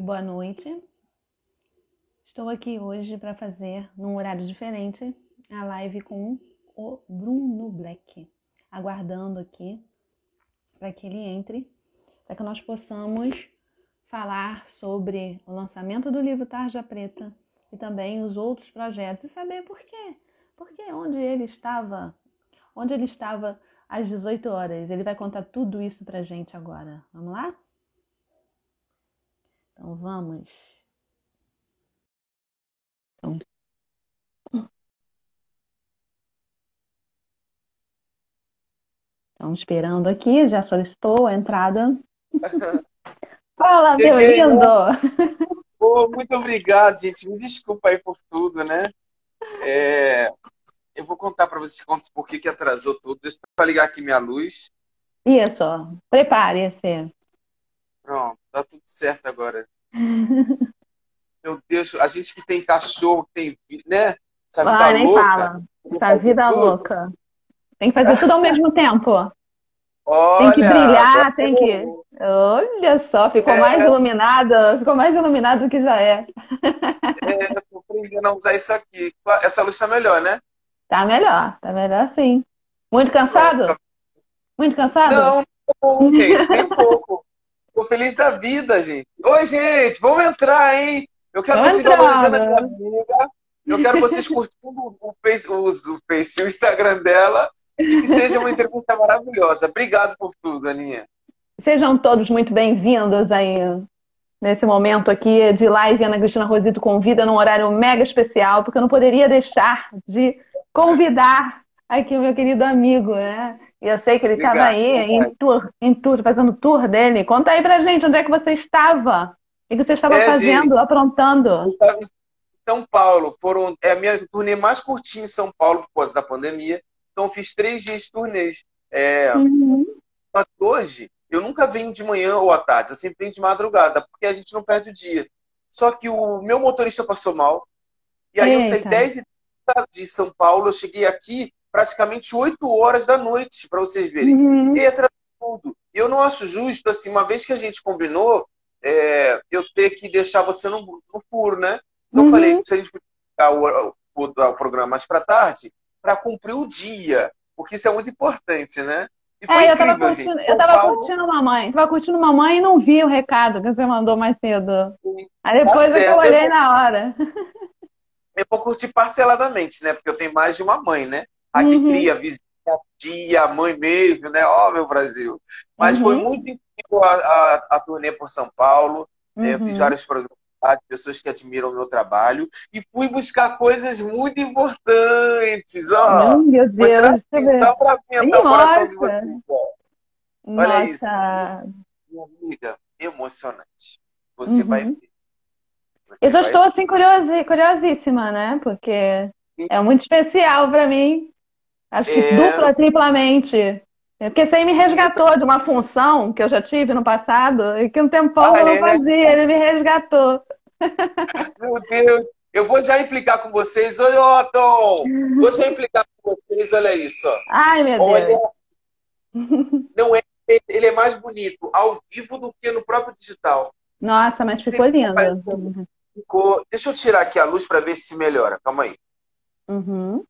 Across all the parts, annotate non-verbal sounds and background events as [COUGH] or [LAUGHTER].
Boa noite. Estou aqui hoje para fazer, num horário diferente, a live com o Bruno Black. Aguardando aqui para que ele entre, para que nós possamos falar sobre o lançamento do livro Tarja Preta e também os outros projetos e saber por quê. Porque onde ele estava, onde ele estava às 18 horas. Ele vai contar tudo isso pra gente agora. Vamos lá? Então vamos. Então, Estamos esperando aqui, já solicitou a entrada. [LAUGHS] Fala, meu lindo! Oh, muito obrigado, gente. Me desculpa aí por tudo, né? É, eu vou contar para você por que, que atrasou tudo. Deixa eu ligar aqui minha luz. Isso, prepare-se. Pronto, tá tudo certo agora. [LAUGHS] Meu Deus, a gente que tem cachorro, que tem, né? Essa vida ah, nem louca. Fala. Essa vida tudo. louca. Tem que fazer tudo ao mesmo tempo. Olha, tem que brilhar, tem que. Olha só, ficou é... mais iluminado, ficou mais iluminado do que já é. é eu tô aprendendo a usar isso aqui. Essa luz tá melhor, né? Tá melhor, tá melhor sim. Muito cansado? Muito cansado? Não, não, gente, nem um pouco. Tô feliz da vida, gente. Oi, gente, vamos entrar, hein? Eu quero vocês valorizando a minha amiga. Eu quero vocês curtindo o Face, o, o, face, o Instagram dela. E que seja uma entrevista maravilhosa. Obrigado por tudo, Aninha. Sejam todos muito bem-vindos aí nesse momento aqui de live. Ana Cristina Rosito convida num horário mega especial, porque eu não poderia deixar de convidar aqui o meu querido amigo, né? E eu sei que ele estava aí em tour, em tour, fazendo tour dele. Conta aí pra gente onde é que você estava. O que você estava é, fazendo, gente, aprontando? Eu estava em São Paulo. Foram, é a minha turnê mais curtinha em São Paulo por causa da pandemia. Então fiz três dias de turnês. É, uhum. Hoje, eu nunca venho de manhã ou à tarde. Eu sempre venho de madrugada, porque a gente não perde o dia. Só que o meu motorista passou mal. E aí Eita. eu saí 10 e de São Paulo, eu cheguei aqui praticamente 8 horas da noite, para vocês verem. Uhum. E tudo. Eu não acho justo, assim, uma vez que a gente combinou, é, eu ter que deixar você no, no furo, né? Então uhum. eu falei, se a gente pegar o, o, o programa mais para tarde, para cumprir o dia, porque isso é muito importante, né? E foi é, eu incrível, tava curtindo, gente. Eu tava Paulo... curtindo mamãe. Tava curtindo mamãe e não vi o recado que você mandou mais cedo. Aí depois tá eu olhei na hora. eu vou curtir parceladamente, né? Porque eu tenho mais de uma mãe, né? A que uhum. cria, vizinha, tia, mãe mesmo, né? Ó, oh, meu Brasil. Mas uhum. foi muito incrível a, a, a, turnê por São Paulo. Uhum. Eu fiz vários programas de pessoas que admiram o meu trabalho e fui buscar coisas muito importantes. Ó. Oh, meu Deus, dá pra ver o coração de vocês. Olha isso. Minha amiga, emocionante. Você vai uhum. ver. Eu já estou assim curiosíssima, né? Porque é muito especial para mim. Acho que é... dupla, triplamente. Porque você me resgatou de uma função que eu já tive no passado e que um tempão ah, eu não é? fazia, ele me resgatou. [LAUGHS] Meu Deus, eu vou já implicar com vocês. Oi, Otton! Vou já implicar com vocês, olha isso. Ai, meu olha... Deus. [LAUGHS] Não é, ele é mais bonito ao vivo do que no próprio digital. Nossa, mas ficou lindo. Ficou... Deixa eu tirar aqui a luz para ver se melhora. Calma aí. Uhum.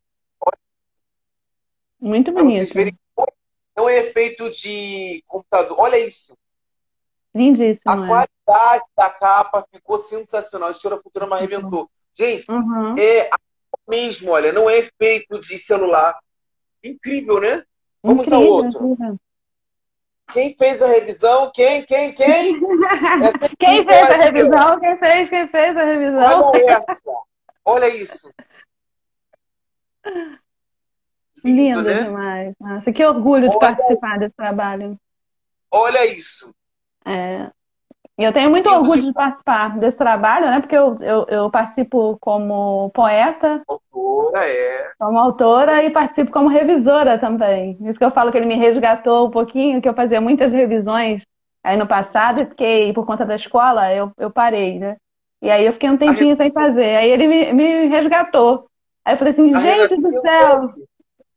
Muito bonito. Não é feito de computador. Olha isso. Lindíssimo. A é. qualidade da capa ficou sensacional. A História Futura me arrebentou. Gente, uhum. é mesmo, olha, não é feito de celular. Incrível, né? Vamos incrível, ao outro. Incrível. Quem fez a revisão? Quem? Quem? Quem? [LAUGHS] quem fez a revisão? Quem fez? Quem fez a revisão? Olha. Olha isso. Lindo, Lindo né? demais. Nossa, que orgulho olha, de participar desse trabalho. Olha isso. É. Eu tenho muito orgulho de participar desse trabalho, né? Porque eu, eu, eu, participo como poeta. Autora, é. Como autora e participo como revisora também. Isso que eu falo que ele me resgatou um pouquinho, que eu fazia muitas revisões aí no passado, e fiquei, por conta da escola, eu, eu parei, né? E aí eu fiquei um tempinho sem fazer. Aí ele me, me resgatou. Aí eu falei assim, gente do céu!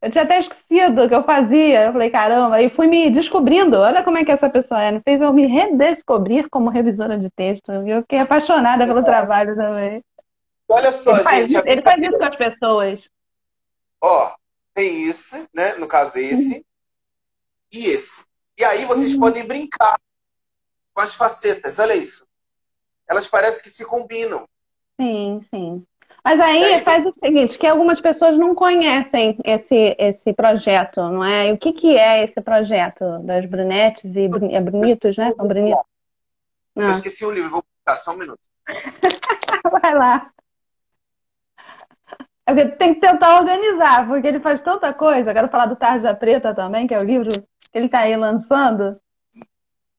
Eu tinha até esquecido o que eu fazia. Eu falei, caramba, e fui me descobrindo. Olha como é que essa pessoa é. Fez eu me redescobrir como revisora de texto. Eu fiquei apaixonada pelo trabalho também. Olha só, ele gente. Faz, ele faz isso com as pessoas. Ó, tem esse, né? No caso, esse. Uhum. E esse. E aí vocês uhum. podem brincar com as facetas. Olha isso. Elas parecem que se combinam. Sim, sim. Mas aí faz o seguinte, que algumas pessoas não conhecem esse, esse projeto, não é? E o que, que é esse projeto das brunetes e é bonitos, né? São bonitos. Eu ah. esqueci o livro, vou buscar só um minuto. [LAUGHS] Vai lá. É porque tem que tentar organizar, porque ele faz tanta coisa. Eu quero falar do Tarja Preta também, que é o livro que ele está aí lançando.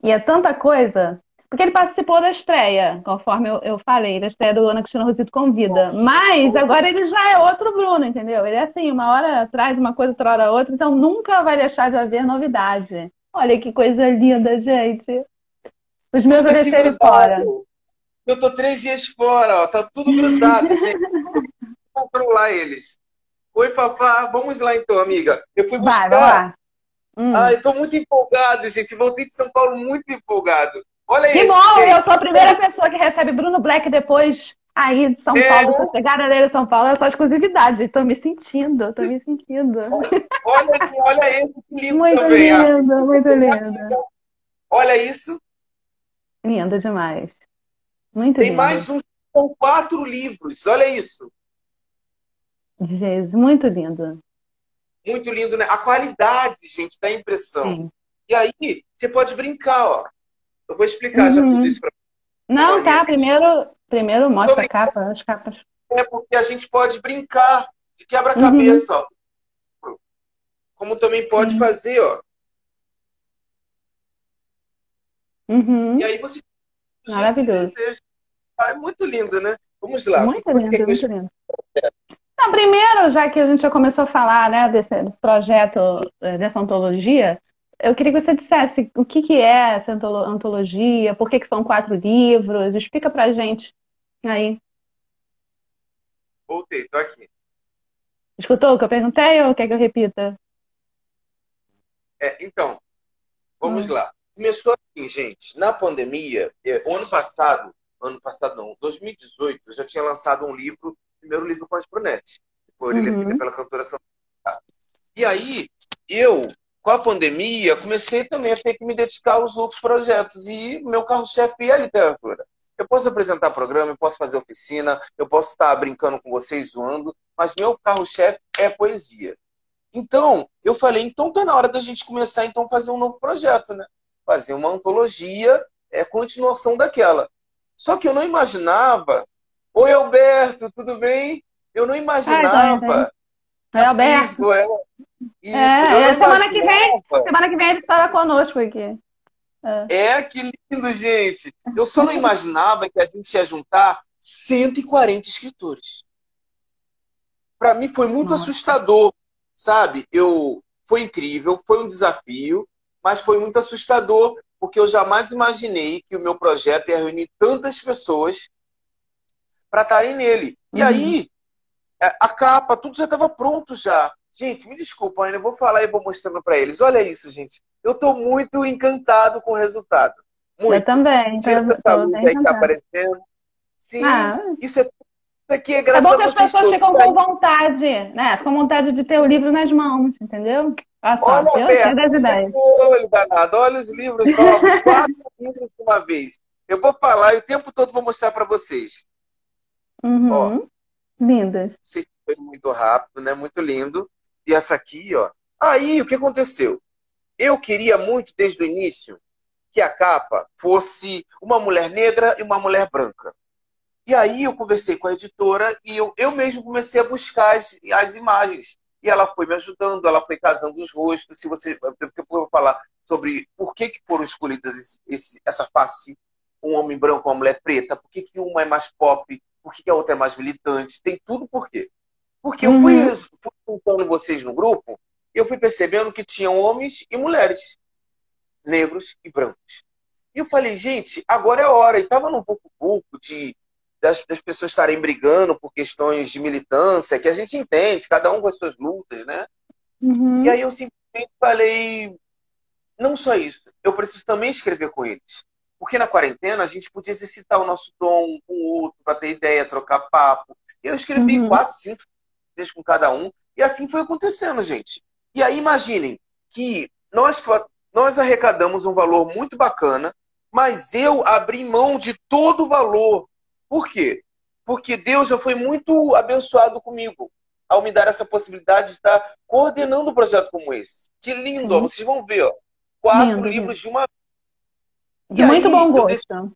E é tanta coisa. Porque ele participou da estreia, conforme eu, eu falei, da estreia do Ana Cristina Rosito Convida. Mas agora ele já é outro Bruno, entendeu? Ele é assim, uma hora traz uma coisa, outra hora outra, então nunca vai deixar de haver novidade. Olha que coisa linda, gente. Os meus eu deixei fora. Eu tô três dias fora, ó, tá tudo grudado, [LAUGHS] gente. Vou lá eles. Oi, Fafá, vamos lá então, amiga. Eu fui buscar. Vai, vai lá. Hum. Ai, tô muito empolgado, gente. Voltei de São Paulo muito empolgado. Olha que isso. Que bom, eu sou a primeira pessoa que recebe Bruno Black depois aí de São é. Paulo, essa chegada dele em São Paulo é só exclusividade. Estou me sentindo, tô me sentindo. Olha, olha esse que lindo [LAUGHS] muito também. Lindo, assim. Muito lindo, Olha isso. Lindo demais. Muito Tem lindo. mais um, são quatro livros, olha isso. Jesus, muito lindo. Muito lindo, né? A qualidade, gente, da impressão. Sim. E aí, você pode brincar, ó. Eu vou explicar uhum. já tudo isso para Não, tá. Primeiro, primeiro mostra a capa, as capas. É porque a gente pode brincar de quebra-cabeça, uhum. ó. Como também pode fazer, ó. Uhum. E aí você. Maravilhoso. Ah, é muito lindo, né? Vamos lá. Muito lindo, muito lindo. Não, primeiro, já que a gente já começou a falar né, desse projeto, eh, dessa antologia, eu queria que você dissesse o que, que é essa antologia, por que, que são quatro livros, explica pra gente aí. Voltei, tô aqui. Escutou o que eu perguntei ou quer que eu repita? É, então, vamos hum. lá. Começou assim, gente, na pandemia, é, ano passado, ano passado não, 2018, eu já tinha lançado um livro, primeiro livro com as Brunetti, que foi uhum. pela cantora Santa E aí, eu com a pandemia, comecei também a ter que me dedicar aos outros projetos. E meu carro-chefe é a literatura. Eu posso apresentar programa, eu posso fazer oficina, eu posso estar brincando com vocês, zoando, mas meu carro-chefe é poesia. Então, eu falei, então tá na hora da gente começar então a fazer um novo projeto, né? Fazer uma antologia, é continuação daquela. Só que eu não imaginava. Oi, Alberto, tudo bem? Eu não imaginava. Oi, Alberto. Isso, é, isso, é, é semana que vem, semana que vem ele estará conosco aqui. É. é, que lindo, gente. Eu só não imaginava que a gente ia juntar 140 escritores. Para mim foi muito Nossa. assustador, sabe? Eu foi incrível, foi um desafio, mas foi muito assustador porque eu jamais imaginei que o meu projeto ia reunir tantas pessoas para estarem nele. E uhum. aí a capa, tudo já estava pronto já. Gente, me desculpa, ainda vou falar e vou mostrando para eles. Olha isso, gente. Eu estou muito encantado com o resultado. Muito. Eu também. Tira essa luz aí que tá aparecendo. Sim, ah. isso, é, isso aqui é graças é bom que as pessoas ficam com vontade, né? Ficam com vontade de ter o livro nas mãos, entendeu? Olha só, olha, eu das ideias. Danado, olha os livros novos, [LAUGHS] quatro livros de uma vez. Eu vou falar e o tempo todo vou mostrar para vocês. Uhum. Ó, Lindas. Vocês foi muito rápido, né? Muito lindo. E essa aqui, ó. Aí, o que aconteceu? Eu queria muito, desde o início, que a capa fosse uma mulher negra e uma mulher branca. E aí eu conversei com a editora e eu, eu mesmo comecei a buscar as, as imagens. E ela foi me ajudando, ela foi casando os rostos. Se você, eu vou falar sobre por que, que foram escolhidas esse, esse, essa face, um homem branco, uma mulher preta, por que, que uma é mais pop, por que a outra é mais militante, tem tudo por quê. Porque eu fui, uhum. fui juntando vocês no grupo e eu fui percebendo que tinham homens e mulheres, negros e brancos. E eu falei, gente, agora é a hora. E estava num pouco pouco de das, das, pessoas estarem brigando por questões de militância, que a gente entende, cada um com as suas lutas, né? Uhum. E aí eu simplesmente falei, não só isso, eu preciso também escrever com eles. Porque na quarentena a gente podia exercitar o nosso um com o outro, para ter ideia, trocar papo. Eu escrevi uhum. quatro, cinco vezes com cada um, e assim foi acontecendo, gente. E aí imaginem que nós, nós arrecadamos um valor muito bacana, mas eu abri mão de todo o valor. Por quê? Porque Deus já foi muito abençoado comigo ao me dar essa possibilidade de estar coordenando um projeto como esse. Que lindo, ó, vocês vão ver, ó, quatro lindo, livros de uma e muito aí, bom gosto. Eu decidi,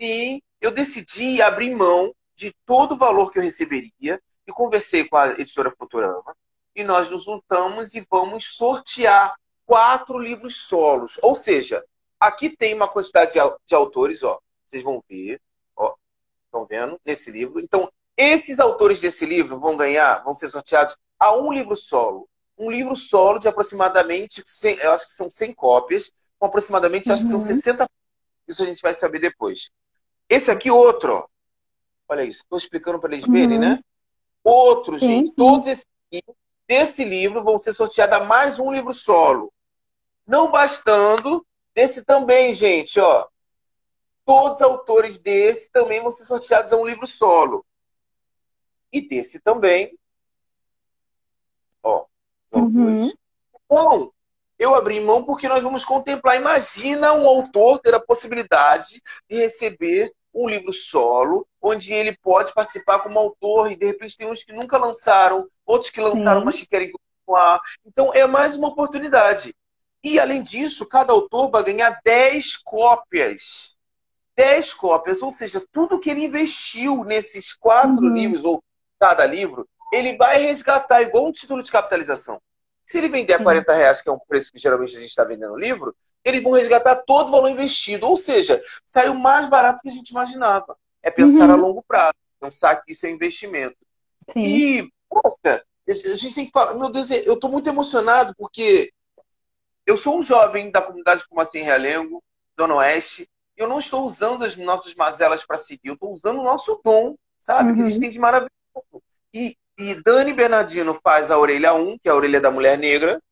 sim, eu decidi abrir mão de todo o valor que eu receberia e conversei com a editora Futurama e nós nos juntamos e vamos sortear quatro livros solos. Ou seja, aqui tem uma quantidade de, de autores, ó, vocês vão ver, ó, estão vendo nesse livro. Então, esses autores desse livro vão ganhar, vão ser sorteados a um livro solo. Um livro solo de aproximadamente, 100, eu acho que são 100 cópias, com aproximadamente, uhum. acho que são 60. Uhum. Isso a gente vai saber depois. Esse aqui, outro, ó. Olha isso, estou explicando para eles verem, uhum. né? Outro, gente, sim. todos esses desse livro vão ser sorteados a mais um livro solo. Não bastando, desse também, gente, ó. Todos os autores desse também vão ser sorteados a um livro solo. E desse também. Ó, uhum. Então, eu abri mão porque nós vamos contemplar. Imagina um autor ter a possibilidade de receber um livro solo, onde ele pode participar como autor, e de repente tem uns que nunca lançaram, outros que lançaram, Sim. mas que querem continuar. Então é mais uma oportunidade. E além disso, cada autor vai ganhar 10 cópias. 10 cópias, ou seja, tudo que ele investiu nesses quatro uhum. livros, ou cada livro, ele vai resgatar igual um título de capitalização. Se ele vender a 40 reais, que é um preço que geralmente a gente está vendendo o livro, eles vão resgatar todo o valor investido. Ou seja, saiu mais barato que a gente imaginava. É pensar uhum. a longo prazo, pensar que isso é investimento. Sim. E, poxa, a gente tem que falar, meu Deus, eu estou muito emocionado porque eu sou um jovem da comunidade como assim Realengo, Zona Oeste, e eu não estou usando as nossas mazelas para seguir, eu estou usando o nosso dom, sabe? Uhum. Que a gente uhum. tem de maravilhoso. E e Dani Bernardino faz a orelha 1, que é a orelha da mulher negra,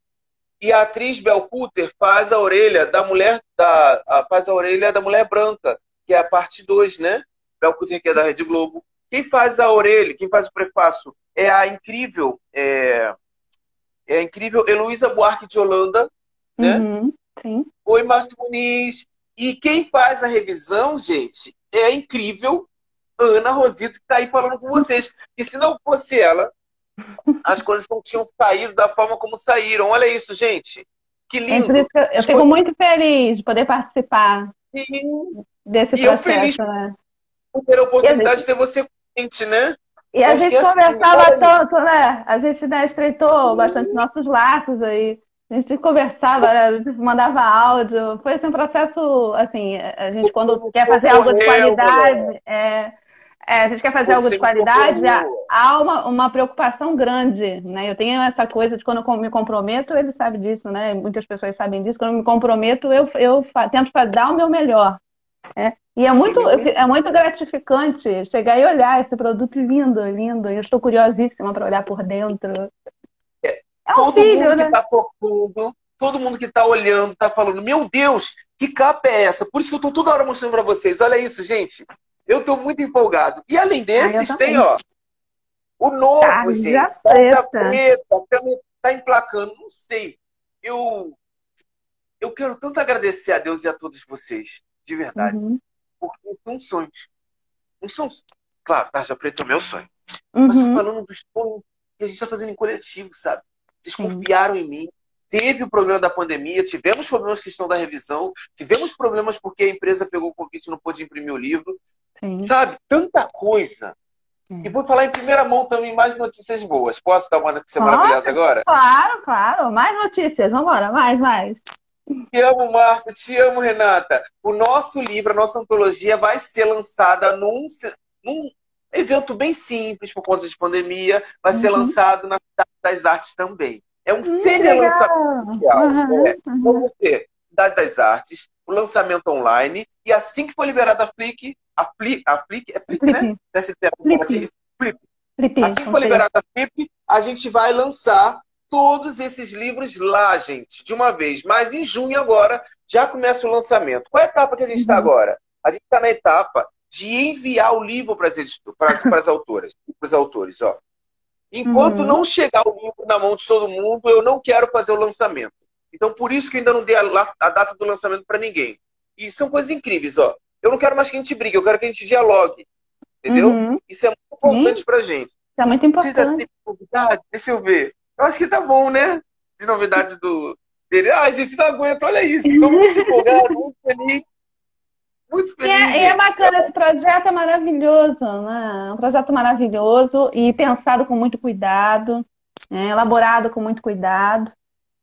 e a atriz Bel Cutter faz a orelha da mulher da a, faz a orelha da mulher branca, que é a parte 2, né? Bel Cutter que é da Rede Globo. Quem faz a orelha, quem faz o prefácio é a incrível é, é a incrível Heloísa Buarque de Holanda, né? Uhum, sim. Oi, Márcio Muniz. E quem faz a revisão, gente, é a incrível Ana Rosito que está aí falando com vocês. E se não fosse ela, as coisas não tinham saído da forma como saíram. Olha isso, gente. Que lindo. É eu, eu fico muito feliz de poder participar Sim. desse e processo. Eu feliz né? por ter a oportunidade de ter você com a gente, né? E a gente assim, conversava assim, tanto, né? A gente né, estreitou Sim. bastante nossos laços aí. A gente conversava, mandava áudio. Foi assim, um processo, assim, a gente quando quer fazer algo de qualidade, é, é, a gente quer fazer Você algo de qualidade, há uma, uma preocupação grande, né? Eu tenho essa coisa de quando eu me comprometo, ele sabe disso, né? Muitas pessoas sabem disso. Quando eu me comprometo, eu, eu tento dar o meu melhor. Né? E é muito, é muito gratificante chegar e olhar esse produto lindo, lindo. Eu estou curiosíssima para olhar por dentro. É, é um todo filho, mundo né? que está tocando, todo mundo que está olhando, está falando, meu Deus, que capa é essa? Por isso que eu estou toda hora mostrando para vocês. Olha isso, gente. Eu estou muito empolgado. E além desses, ah, tem, ó, o novo, ah, gente. Preta. preta, tá emplacando. Não sei. Eu, eu quero tanto agradecer a Deus e a todos vocês, de verdade. Uhum. Porque são sonhos. Não são. Claro, Tarja Preta é o meu sonho. Uhum. Mas estou falando dos sonhos que a gente está fazendo em coletivo, sabe? Vocês Sim. confiaram em mim. Teve o problema da pandemia, tivemos problemas que estão da revisão, tivemos problemas porque a empresa pegou o convite e não pôde imprimir o livro. Sim. Sabe? Tanta coisa. E vou falar em primeira mão também mais notícias boas. Posso dar uma notícia Nossa, maravilhosa agora? Claro, claro. Mais notícias. Vamos embora. Mais, mais. Te amo, Márcio. Te amo, Renata. O nosso livro, a nossa antologia, vai ser lançada num, num evento bem simples, por conta de pandemia. Vai uhum. ser lançado na Cidade das Artes também. É um hum, semi-lançamento. Uhum, é. uhum. Então, você, Cidade das Artes, o lançamento online. E assim que for liberado a Flick, a Flip, a Flip, é Flip, né? Flip. Flip. Flip. Assim que for liberado a Flip, a gente vai lançar todos esses livros lá, gente, de uma vez. Mas em junho agora já começa o lançamento. Qual é a etapa que a gente está uhum. agora? A gente está na etapa de enviar o livro para as, para as autoras, para os autores, ó. Enquanto uhum. não chegar o livro na mão de todo mundo, eu não quero fazer o lançamento. Então, por isso que ainda não dei a, a data do lançamento para ninguém. E são coisas incríveis, ó. Eu não quero mais que a gente brigue, eu quero que a gente dialogue. Entendeu? Uhum. Isso é muito importante para gente. Isso é muito importante. Precisa ter novidade? Deixa eu ver. Eu acho que tá bom, né? De novidade do dele. Ai, gente, não aguento, olha isso. Estou muito [LAUGHS] empolgado, muito feliz. Muito feliz. E é, e é bacana, esse projeto é maravilhoso, né? Um projeto maravilhoso e pensado com muito cuidado, né? elaborado com muito cuidado.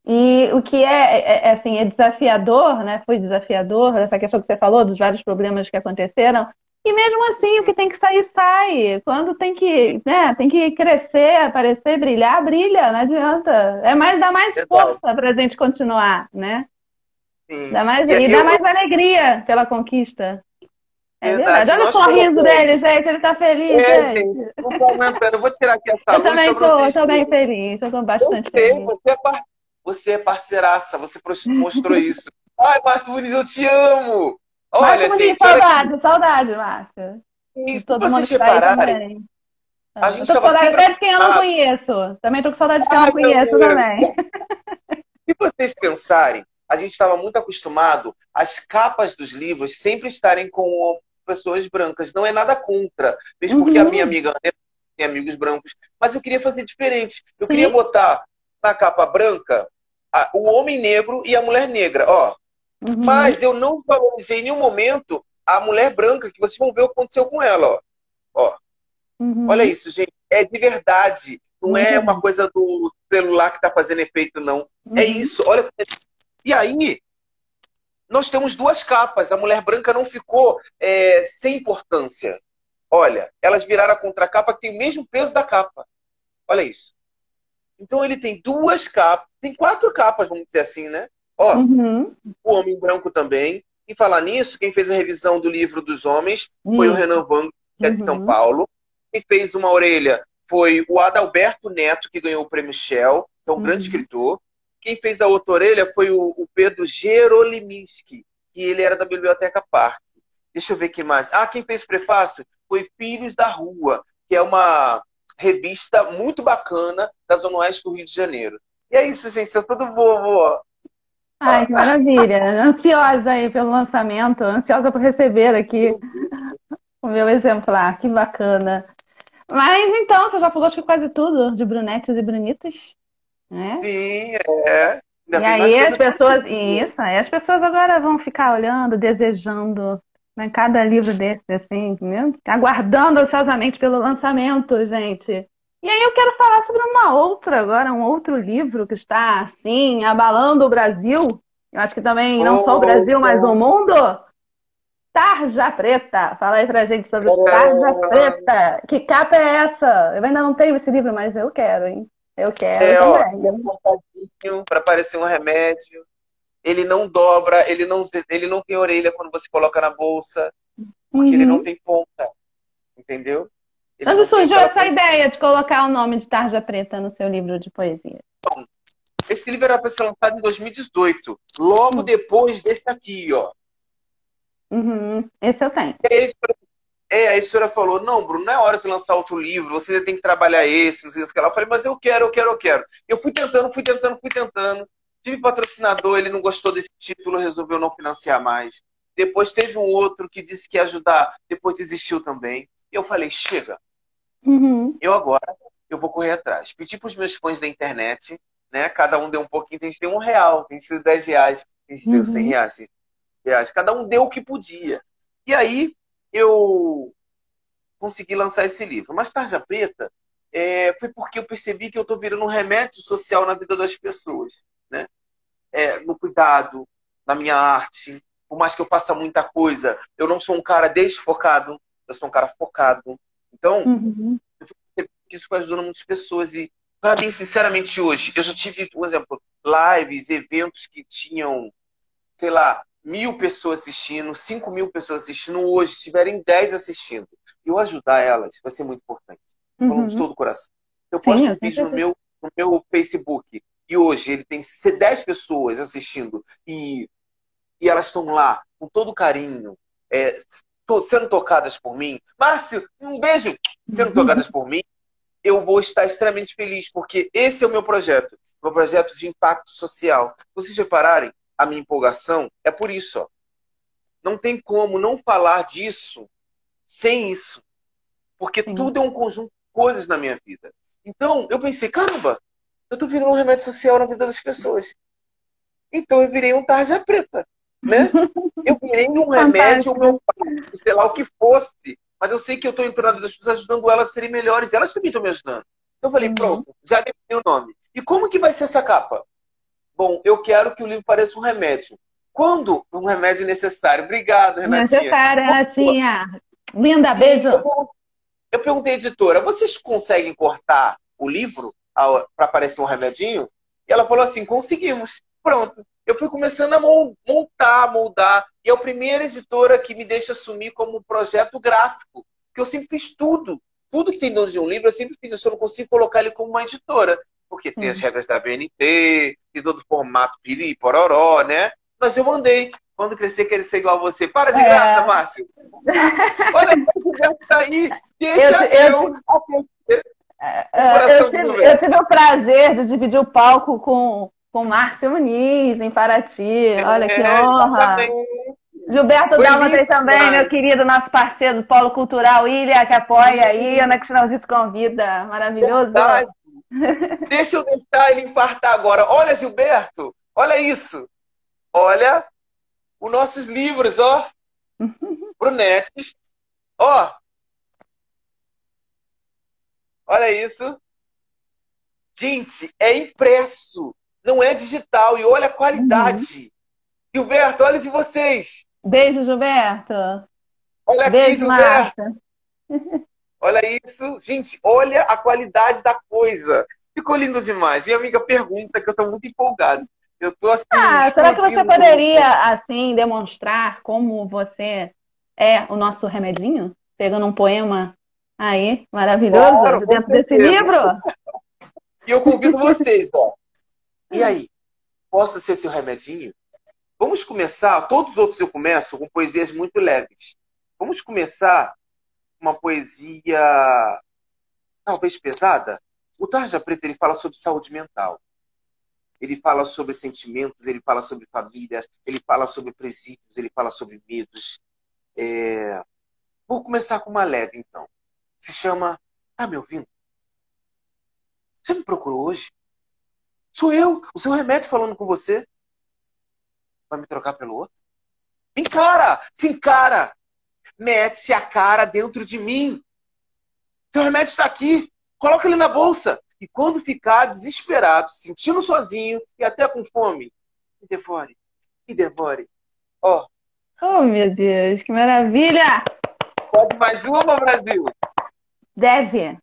E o que é, é, é, assim, é desafiador, né? Foi desafiador, essa questão que você falou, dos vários problemas que aconteceram. E mesmo assim, o que tem que sair, sai. Quando tem que, né, tem que crescer, aparecer, brilhar, brilha, não adianta. É mais, dá mais força para a gente continuar, né? Sim. Dá mais, e, e dá eu... mais alegria pela conquista. É verdade. Olha o sorriso dele, gente. Ele tá feliz, é, gente. Eu vou tirar aqui essa Eu também tô, tô bem feliz. Eu tô bastante eu sei, feliz. Você é. Você é parceiraça, você mostrou [LAUGHS] isso. Ai, Márcio Muniz, eu te amo! Olha, Márcio gente, saudade, olha... saudade, Márcio. Isso, todo mundo que tá também. A gente tô com saudade sempre... até de quem eu não conheço. Também tô com saudade de quem eu não conheço também. [LAUGHS] Se vocês pensarem, a gente estava muito acostumado as capas dos livros sempre estarem com pessoas brancas. Não é nada contra, mesmo uhum. porque a minha amiga tem amigos brancos. Mas eu queria fazer diferente. Eu Sim. queria botar na capa branca a, o homem negro e a mulher negra. Ó, Uhum. Mas eu não valorizei em nenhum momento a mulher branca, que vocês vão ver o que aconteceu com ela, ó. ó. Uhum. Olha isso, gente. É de verdade. Não uhum. é uma coisa do celular que está fazendo efeito, não. É uhum. isso. Olha. E aí, nós temos duas capas. A mulher branca não ficou é, sem importância. Olha, elas viraram a contracapa que tem o mesmo peso da capa. Olha isso. Então ele tem duas capas, tem quatro capas, vamos dizer assim, né? Ó, uhum. o Homem Branco também. E falar nisso, quem fez a revisão do livro dos homens uhum. foi o Renan Van, que é de São uhum. Paulo. Quem fez uma orelha foi o Adalberto Neto, que ganhou o prêmio Shell, que é um grande uhum. escritor. Quem fez a outra orelha foi o, o Pedro Geroliminski, que ele era da Biblioteca Parque. Deixa eu ver quem mais. Ah, quem fez o prefácio foi Filhos da Rua, que é uma revista muito bacana da Zona Oeste do Rio de Janeiro. E é isso, gente. Eu todo bobo. Ai, que maravilha. [LAUGHS] Ansiosa aí pelo lançamento, ansiosa por receber aqui o meu exemplar. Que bacana. Mas então, você já falou acho que quase tudo de brunetes e brunitos, né? Sim, é. Ainda e aí as pessoas, isso, aí as pessoas agora vão ficar olhando, desejando né, cada livro desse, assim, mesmo, aguardando ansiosamente pelo lançamento, gente. E aí eu quero falar sobre uma outra agora, um outro livro que está assim, abalando o Brasil. Eu acho que também não oh, só o Brasil, mas o mundo. Tarja Preta. Fala aí pra gente sobre oh, Tarja Preta. Que capa é essa? Eu ainda não tenho esse livro, mas eu quero, hein? Eu quero é, também. Para parecer um remédio. Ele não dobra, ele não, ele não tem orelha quando você coloca na bolsa, porque uhum. ele não tem ponta. Entendeu? Quando surgiu essa ideia de colocar o nome de Tarja Preta no seu livro de poesia? Bom, esse livro era para ser lançado em 2018, logo hum. depois desse aqui, ó. Uhum. Esse eu tenho. É, a editora falou, não, Bruno, não é hora de lançar outro livro, você tem que trabalhar esse, não sei o que lá. Eu falei, mas eu quero, eu quero, eu quero. Eu fui tentando, fui tentando, fui tentando. Tive patrocinador, ele não gostou desse título, resolveu não financiar mais. Depois teve um outro que disse que ia ajudar, depois desistiu também. Eu falei, chega. Uhum. Eu agora, eu vou correr atrás. Pedi para os meus fãs da internet, né? Cada um deu um pouquinho, tem gente deu um real, tem gente deu 10 reais, tem gente que deu 100 uhum. reais, reais. Cada um deu o que podia. E aí, eu consegui lançar esse livro. Mas Tarja Preta é, foi porque eu percebi que eu estou virando um remédio social na vida das pessoas, né? É, no cuidado, na minha arte. Por mais que eu faça muita coisa, eu não sou um cara desfocado, eu sou um cara focado. Então, uhum. isso foi ajudando muitas pessoas. E, para mim, sinceramente, hoje, eu já tive, por exemplo, lives, eventos que tinham, sei lá, mil pessoas assistindo, cinco mil pessoas assistindo. Hoje, se tiverem dez assistindo, eu ajudar elas vai ser muito importante. Uhum. Falando de todo o coração. Eu posto Sim, um vídeo no meu no meu Facebook e hoje ele tem 10 pessoas assistindo e, e elas estão lá com todo carinho, é, sendo tocadas por mim. Márcio, um beijo! Sendo uhum. tocadas por mim, eu vou estar extremamente feliz, porque esse é o meu projeto, meu projeto de impacto social. Vocês repararem, a minha empolgação é por isso. Ó. Não tem como não falar disso sem isso. Porque Sim. tudo é um conjunto de coisas na minha vida. Então, eu pensei, caramba, eu tô virando um remédio social na vida das pessoas. Então, eu virei um tarja preta, né? [LAUGHS] Eu virei um remédio, meu pai, sei lá o que fosse. Mas eu sei que eu estou entrando das pessoas ajudando elas a serem melhores. Elas também estão me ajudando. Então, eu falei, uhum. pronto, já defini o nome. E como que vai ser essa capa? Bom, eu quero que o livro pareça um remédio. Quando um remédio necessário? Obrigado, Renatinha. Necessário, Renatinha. Linda, beijo. Eu perguntei à editora, vocês conseguem cortar o livro para aparecer um remedinho? E ela falou assim, conseguimos. Pronto. Eu fui começando a montar, moldar. E é a primeira editora que me deixa assumir como projeto gráfico. Porque eu sempre fiz tudo. Tudo que tem dentro de um livro, eu sempre fiz. Eu só não consigo colocar ele como uma editora. Porque tem as regras da BNT, tem todo o formato piri, pororó, né? Mas eu mandei. Quando crescer, querer ser igual a você. Para de é. graça, Márcio. [LAUGHS] Olha, o Gilberto tá aí. Deixa eu, eu, eu, eu, tive, eu tive o prazer de dividir o palco com, com Márcio Muniz, em Paraty. Olha que é, honra. Gilberto Dalmatrei também, meu querido, nosso parceiro do Polo Cultural Ilha, que apoia aí, Ana Cristinalzito convida. Maravilhoso. Deixa eu deixar ele infartar agora. Olha, Gilberto, olha isso. Olha os nossos livros, ó. [LAUGHS] Brunetes. Ó. Olha isso. Gente, é impresso, não é digital. E olha a qualidade. Uhum. Gilberto, olha de vocês. Beijo, Gilberto. Olha Beijo, aqui, Gilberto. Marta. [LAUGHS] Olha isso. Gente, olha a qualidade da coisa. Ficou lindo demais. Minha amiga pergunta que eu estou muito empolgado. Eu tô assim. Ah, será que você poderia, assim, demonstrar como você é o nosso remedinho? Pegando um poema aí, maravilhoso, claro, dentro desse livro? E eu convido vocês, ó. E aí? Posso ser seu remedinho? Vamos começar, todos os outros eu começo com poesias muito leves. Vamos começar uma poesia talvez pesada. O Tarja Preta ele fala sobre saúde mental. Ele fala sobre sentimentos, ele fala sobre família, ele fala sobre presídios, ele fala sobre medos. É... Vou começar com uma leve, então. Se chama Tá me ouvindo? Você me procurou hoje? Sou eu, o seu remédio falando com você. Vai me trocar pelo outro? Encara! Se encara! mete a cara dentro de mim. Seu remédio está aqui. Coloca ele na bolsa. E quando ficar desesperado, sentindo sozinho e até com fome, me devore. Me devore. Ó. Oh. oh, meu Deus, que maravilha! Pode mais uma, Brasil? Deve.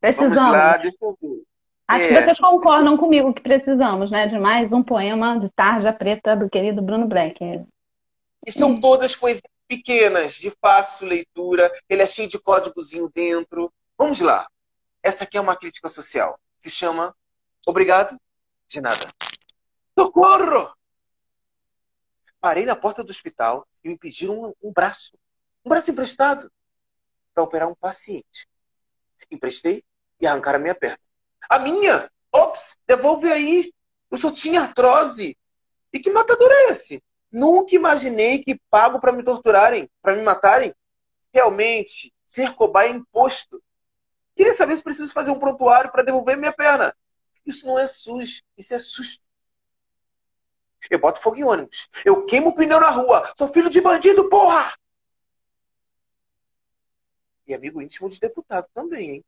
Precisamos. Vamos lá, deixa eu ver. Acho é. que vocês concordam comigo que precisamos, né? De mais um poema de Tarja Preta do querido Bruno Black. E são todas poesias pequenas, de fácil leitura, ele é cheio de códigozinho dentro. Vamos lá. Essa aqui é uma crítica social. Se chama Obrigado de nada. Socorro! Parei na porta do hospital e me pediram um, um braço. Um braço emprestado para operar um paciente. Emprestei e arrancaram a minha perna. A minha? Ops, devolve aí. Eu só tinha artrose. E que matador é esse? Nunca imaginei que pago para me torturarem, para me matarem. Realmente, ser cobaia é imposto. Queria saber se preciso fazer um prontuário para devolver minha perna. Isso não é SUS, isso é susto. Eu boto fogo em ônibus. Eu queimo o pneu na rua. Sou filho de bandido, porra! E amigo íntimo de deputado também, hein?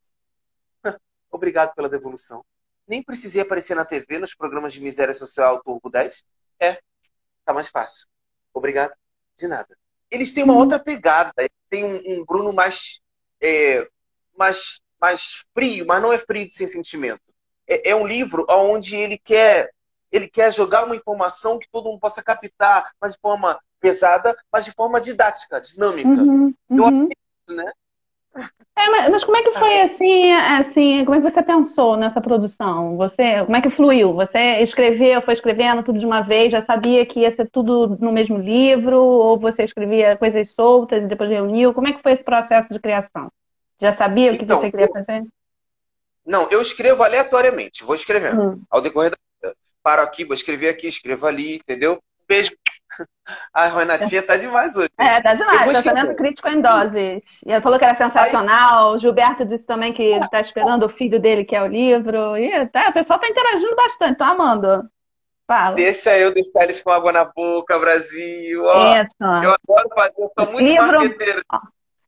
[LAUGHS] Obrigado pela devolução. Nem precisei aparecer na TV nos programas de miséria social Turbo 10. É, tá mais fácil. Obrigado. De nada. Eles têm uma outra pegada. Tem um, um Bruno mais, é, mais, mais frio, mas não é frio de sem sentimento. É, é um livro onde ele quer ele quer jogar uma informação que todo mundo possa captar, mas de forma pesada, mas de forma didática, dinâmica. Uhum, uhum. Eu acredito, né? É, mas, mas, como é que foi assim, assim, como é que você pensou nessa produção? Você, como é que fluiu? Você escreveu, foi escrevendo tudo de uma vez, já sabia que ia ser tudo no mesmo livro, ou você escrevia coisas soltas e depois reuniu? Como é que foi esse processo de criação? Já sabia o que então, você queria fazer? Não, eu escrevo aleatoriamente, vou escrevendo. Hum. Ao decorrer da vida. Paro aqui, vou escrever aqui, escrevo ali, entendeu? Beijo. A Renatinha tá demais hoje. É, tá demais. Tratamento crítico em doses. E ela falou que era sensacional. Aí... O Gilberto disse também que ele tá esperando o filho dele, que é o livro. E tá, o pessoal tá interagindo bastante, tô amando. Fala. Deixa eu deixar eles com água na boca, Brasil. Oh, eu adoro fazer, eu sou muito livro,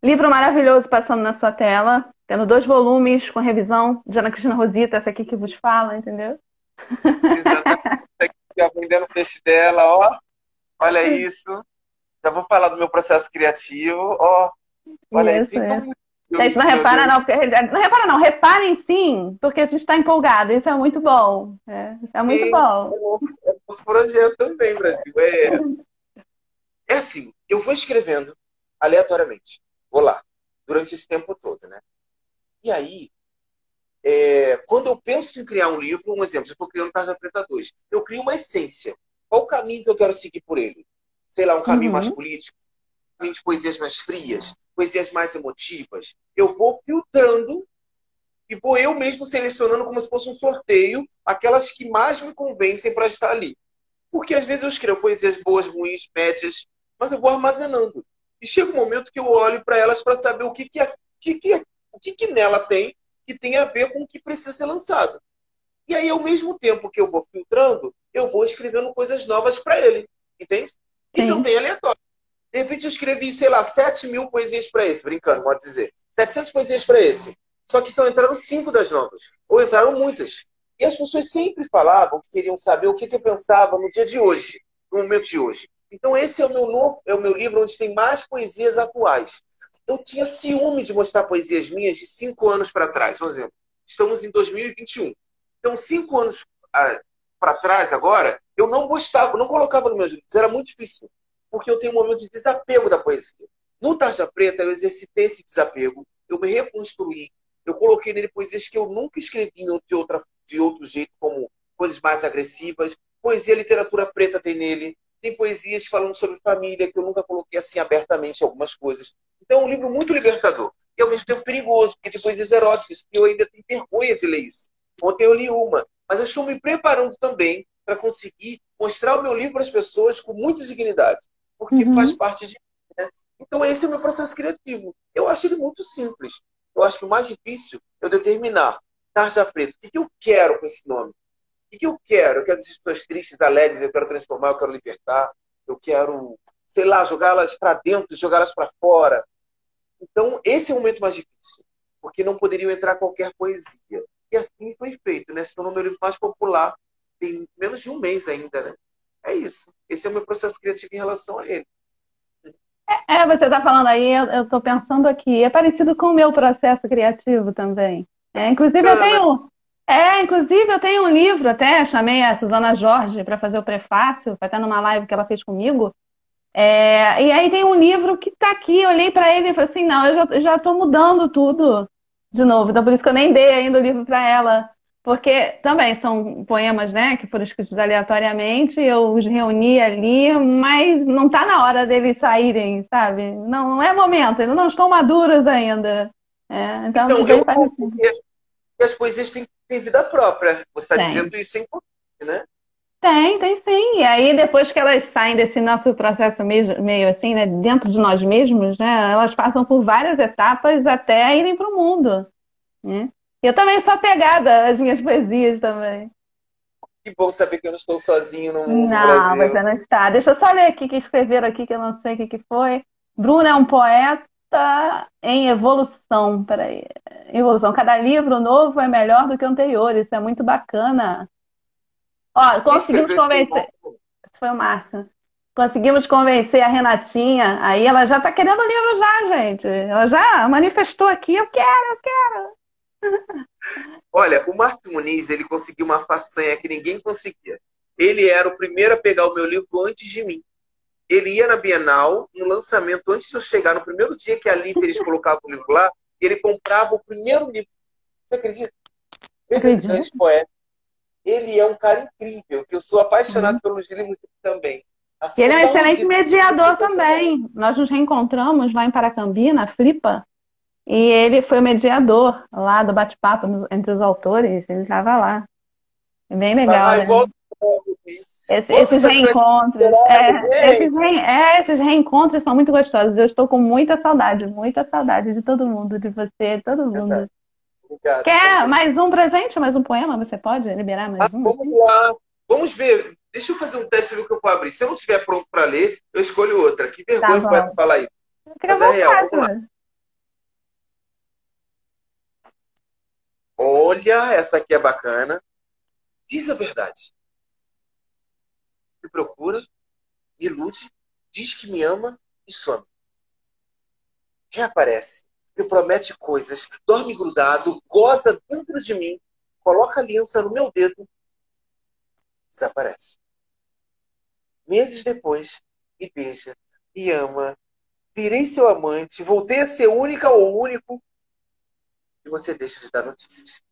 livro maravilhoso passando na sua tela. Tendo dois volumes com revisão de Ana Cristina Rosita, essa aqui que vos fala, entendeu? Exatamente. aprendendo o peixe dela, ó. Olha isso. Já vou falar do meu processo criativo. Ó, olha isso. isso. Então, gente, não repara não, porque, não repara não, reparem sim, porque a gente está empolgado, isso é muito bom. É, é muito sim, bom. É nosso projeto também, Brasil. É, é assim, eu vou escrevendo aleatoriamente. Vou lá, durante esse tempo todo, né? E aí, é, quando eu penso em criar um livro, um exemplo, eu estou criando Tarja Preta 2, eu crio uma essência. Qual o caminho que eu quero seguir por ele? Sei lá, um caminho uhum. mais político, um caminho de poesias mais frias, poesias mais emotivas. Eu vou filtrando e vou eu mesmo selecionando como se fosse um sorteio aquelas que mais me convencem para estar ali. Porque às vezes eu escrevo poesias boas, ruins, médias, mas eu vou armazenando. E chega um momento que eu olho para elas para saber o que, que, é, que, que, é, o que, que nela tem que tem a ver com o que precisa ser lançado. E aí, ao mesmo tempo que eu vou filtrando, eu vou escrevendo coisas novas para ele. Entende? E Sim. também aleatório. De repente, eu escrevi, sei lá, 7 mil poesias para esse, brincando, pode dizer. 700 poesias para esse. Só que só entraram cinco das novas. Ou entraram muitas. E as pessoas sempre falavam que queriam saber o que, que eu pensava no dia de hoje, no momento de hoje. Então, esse é o meu novo, é o meu livro onde tem mais poesias atuais. Eu tinha ciúme de mostrar poesias minhas de cinco anos para trás, por exemplo. Estamos em 2021. Então, cinco anos ah, para trás, agora, eu não gostava, não colocava nos meus livros. Era muito difícil, porque eu tenho um momento de desapego da poesia. No Tarja Preta, eu exercitei esse desapego, eu me reconstruí, eu coloquei nele poesias que eu nunca escrevi de, outra, de outro jeito, como coisas mais agressivas. Poesia, literatura preta tem nele. Tem poesias falando sobre família, que eu nunca coloquei assim abertamente algumas coisas. Então é um livro muito libertador. E ao mesmo tempo perigoso, porque tem coisas eróticas, que eu ainda tenho vergonha de ler isso. Ontem eu li uma, mas eu estou me preparando também para conseguir mostrar o meu livro para as pessoas com muita dignidade, porque uhum. faz parte de mim. Né? Então esse é o meu processo criativo. Eu acho ele muito simples. Eu acho que o mais difícil é eu determinar, tarja preta, o que eu quero com esse nome? O que eu quero? Eu quero pessoas tristes, alegres, eu quero transformar, eu quero libertar, eu quero, sei lá, jogá-las para dentro, jogá-las para fora. Então, esse é o momento mais difícil, porque não poderiam entrar qualquer poesia. E assim foi feito, né? Se tornou meu livro mais popular, tem menos de um mês ainda, né? É isso. Esse é o meu processo criativo em relação a ele. É, é você está falando aí, eu estou pensando aqui, é parecido com o meu processo criativo também. É, inclusive, eu tenho, é, inclusive eu tenho um livro até, chamei a Suzana Jorge para fazer o prefácio, vai estar numa live que ela fez comigo. É, e aí tem um livro que está aqui, eu olhei para ele e falei assim, não, eu já estou mudando tudo de novo, então por isso que eu nem dei ainda o livro para ela. Porque também são poemas, né, que foram escritos aleatoriamente, eu os reuni ali, mas não está na hora deles saírem, sabe? Não, não é momento, ainda não estão maduros ainda. É, então, então eu, eu, as poesias têm tem vida própria. Você está dizendo isso em importante, né? Tem, tem sim. E aí, depois que elas saem desse nosso processo meio, meio assim, né, dentro de nós mesmos, né, elas passam por várias etapas até irem para o mundo. Né? Eu também sou apegada às minhas poesias também. Que bom saber que eu não estou sozinho no mundo. Não, Brasil. você não está. Deixa eu só ler aqui que escreveram aqui, que eu não sei o que, que foi. Bruno é um poeta em evolução. Peraí. Evolução. Cada livro novo é melhor do que o anterior. Isso é muito bacana. Ó, conseguimos convencer. Foi o Márcio. Conseguimos convencer a Renatinha. Aí ela já tá querendo o livro já, gente. Ela já manifestou aqui. Eu quero, eu quero. [LAUGHS] Olha, o Márcio Muniz, ele conseguiu uma façanha que ninguém conseguia. Ele era o primeiro a pegar o meu livro antes de mim ele ia na Bienal, no lançamento, antes de eu chegar, no primeiro dia que a Lita eles colocavam o livro lá, ele comprava o primeiro livro. Você acredita? Grande poeta. Ele é um cara incrível, que eu sou apaixonado uhum. pelos livros também. Assim, ele é um excelente mediador também. Nós nos reencontramos lá em Paracambi, na Flipa, e ele foi o mediador lá do bate-papo entre os autores. Ele estava lá. É bem legal. Vai, né? Esse, esses reencontros. É, esses, re, é, esses reencontros são muito gostosos. Eu estou com muita saudade, muita saudade de todo mundo, de você, todo mundo. Obrigado. Quer mais um pra gente? Mais um poema? Você pode liberar mais ah, um? Vamos lá. Vamos ver. Deixa eu fazer um teste do que eu vou abrir. Se eu não estiver pronto para ler, eu escolho outra. Que vergonha tá vai falar isso. Mas é real. Vamos lá. Olha, essa aqui é bacana. Diz a verdade. Me procura, me ilude, diz que me ama e some. Reaparece, me promete coisas, dorme grudado, goza dentro de mim, coloca aliança no meu dedo, desaparece. Meses depois, me beija, me ama, virei seu amante, voltei a ser única ou único, e você deixa de dar notícias.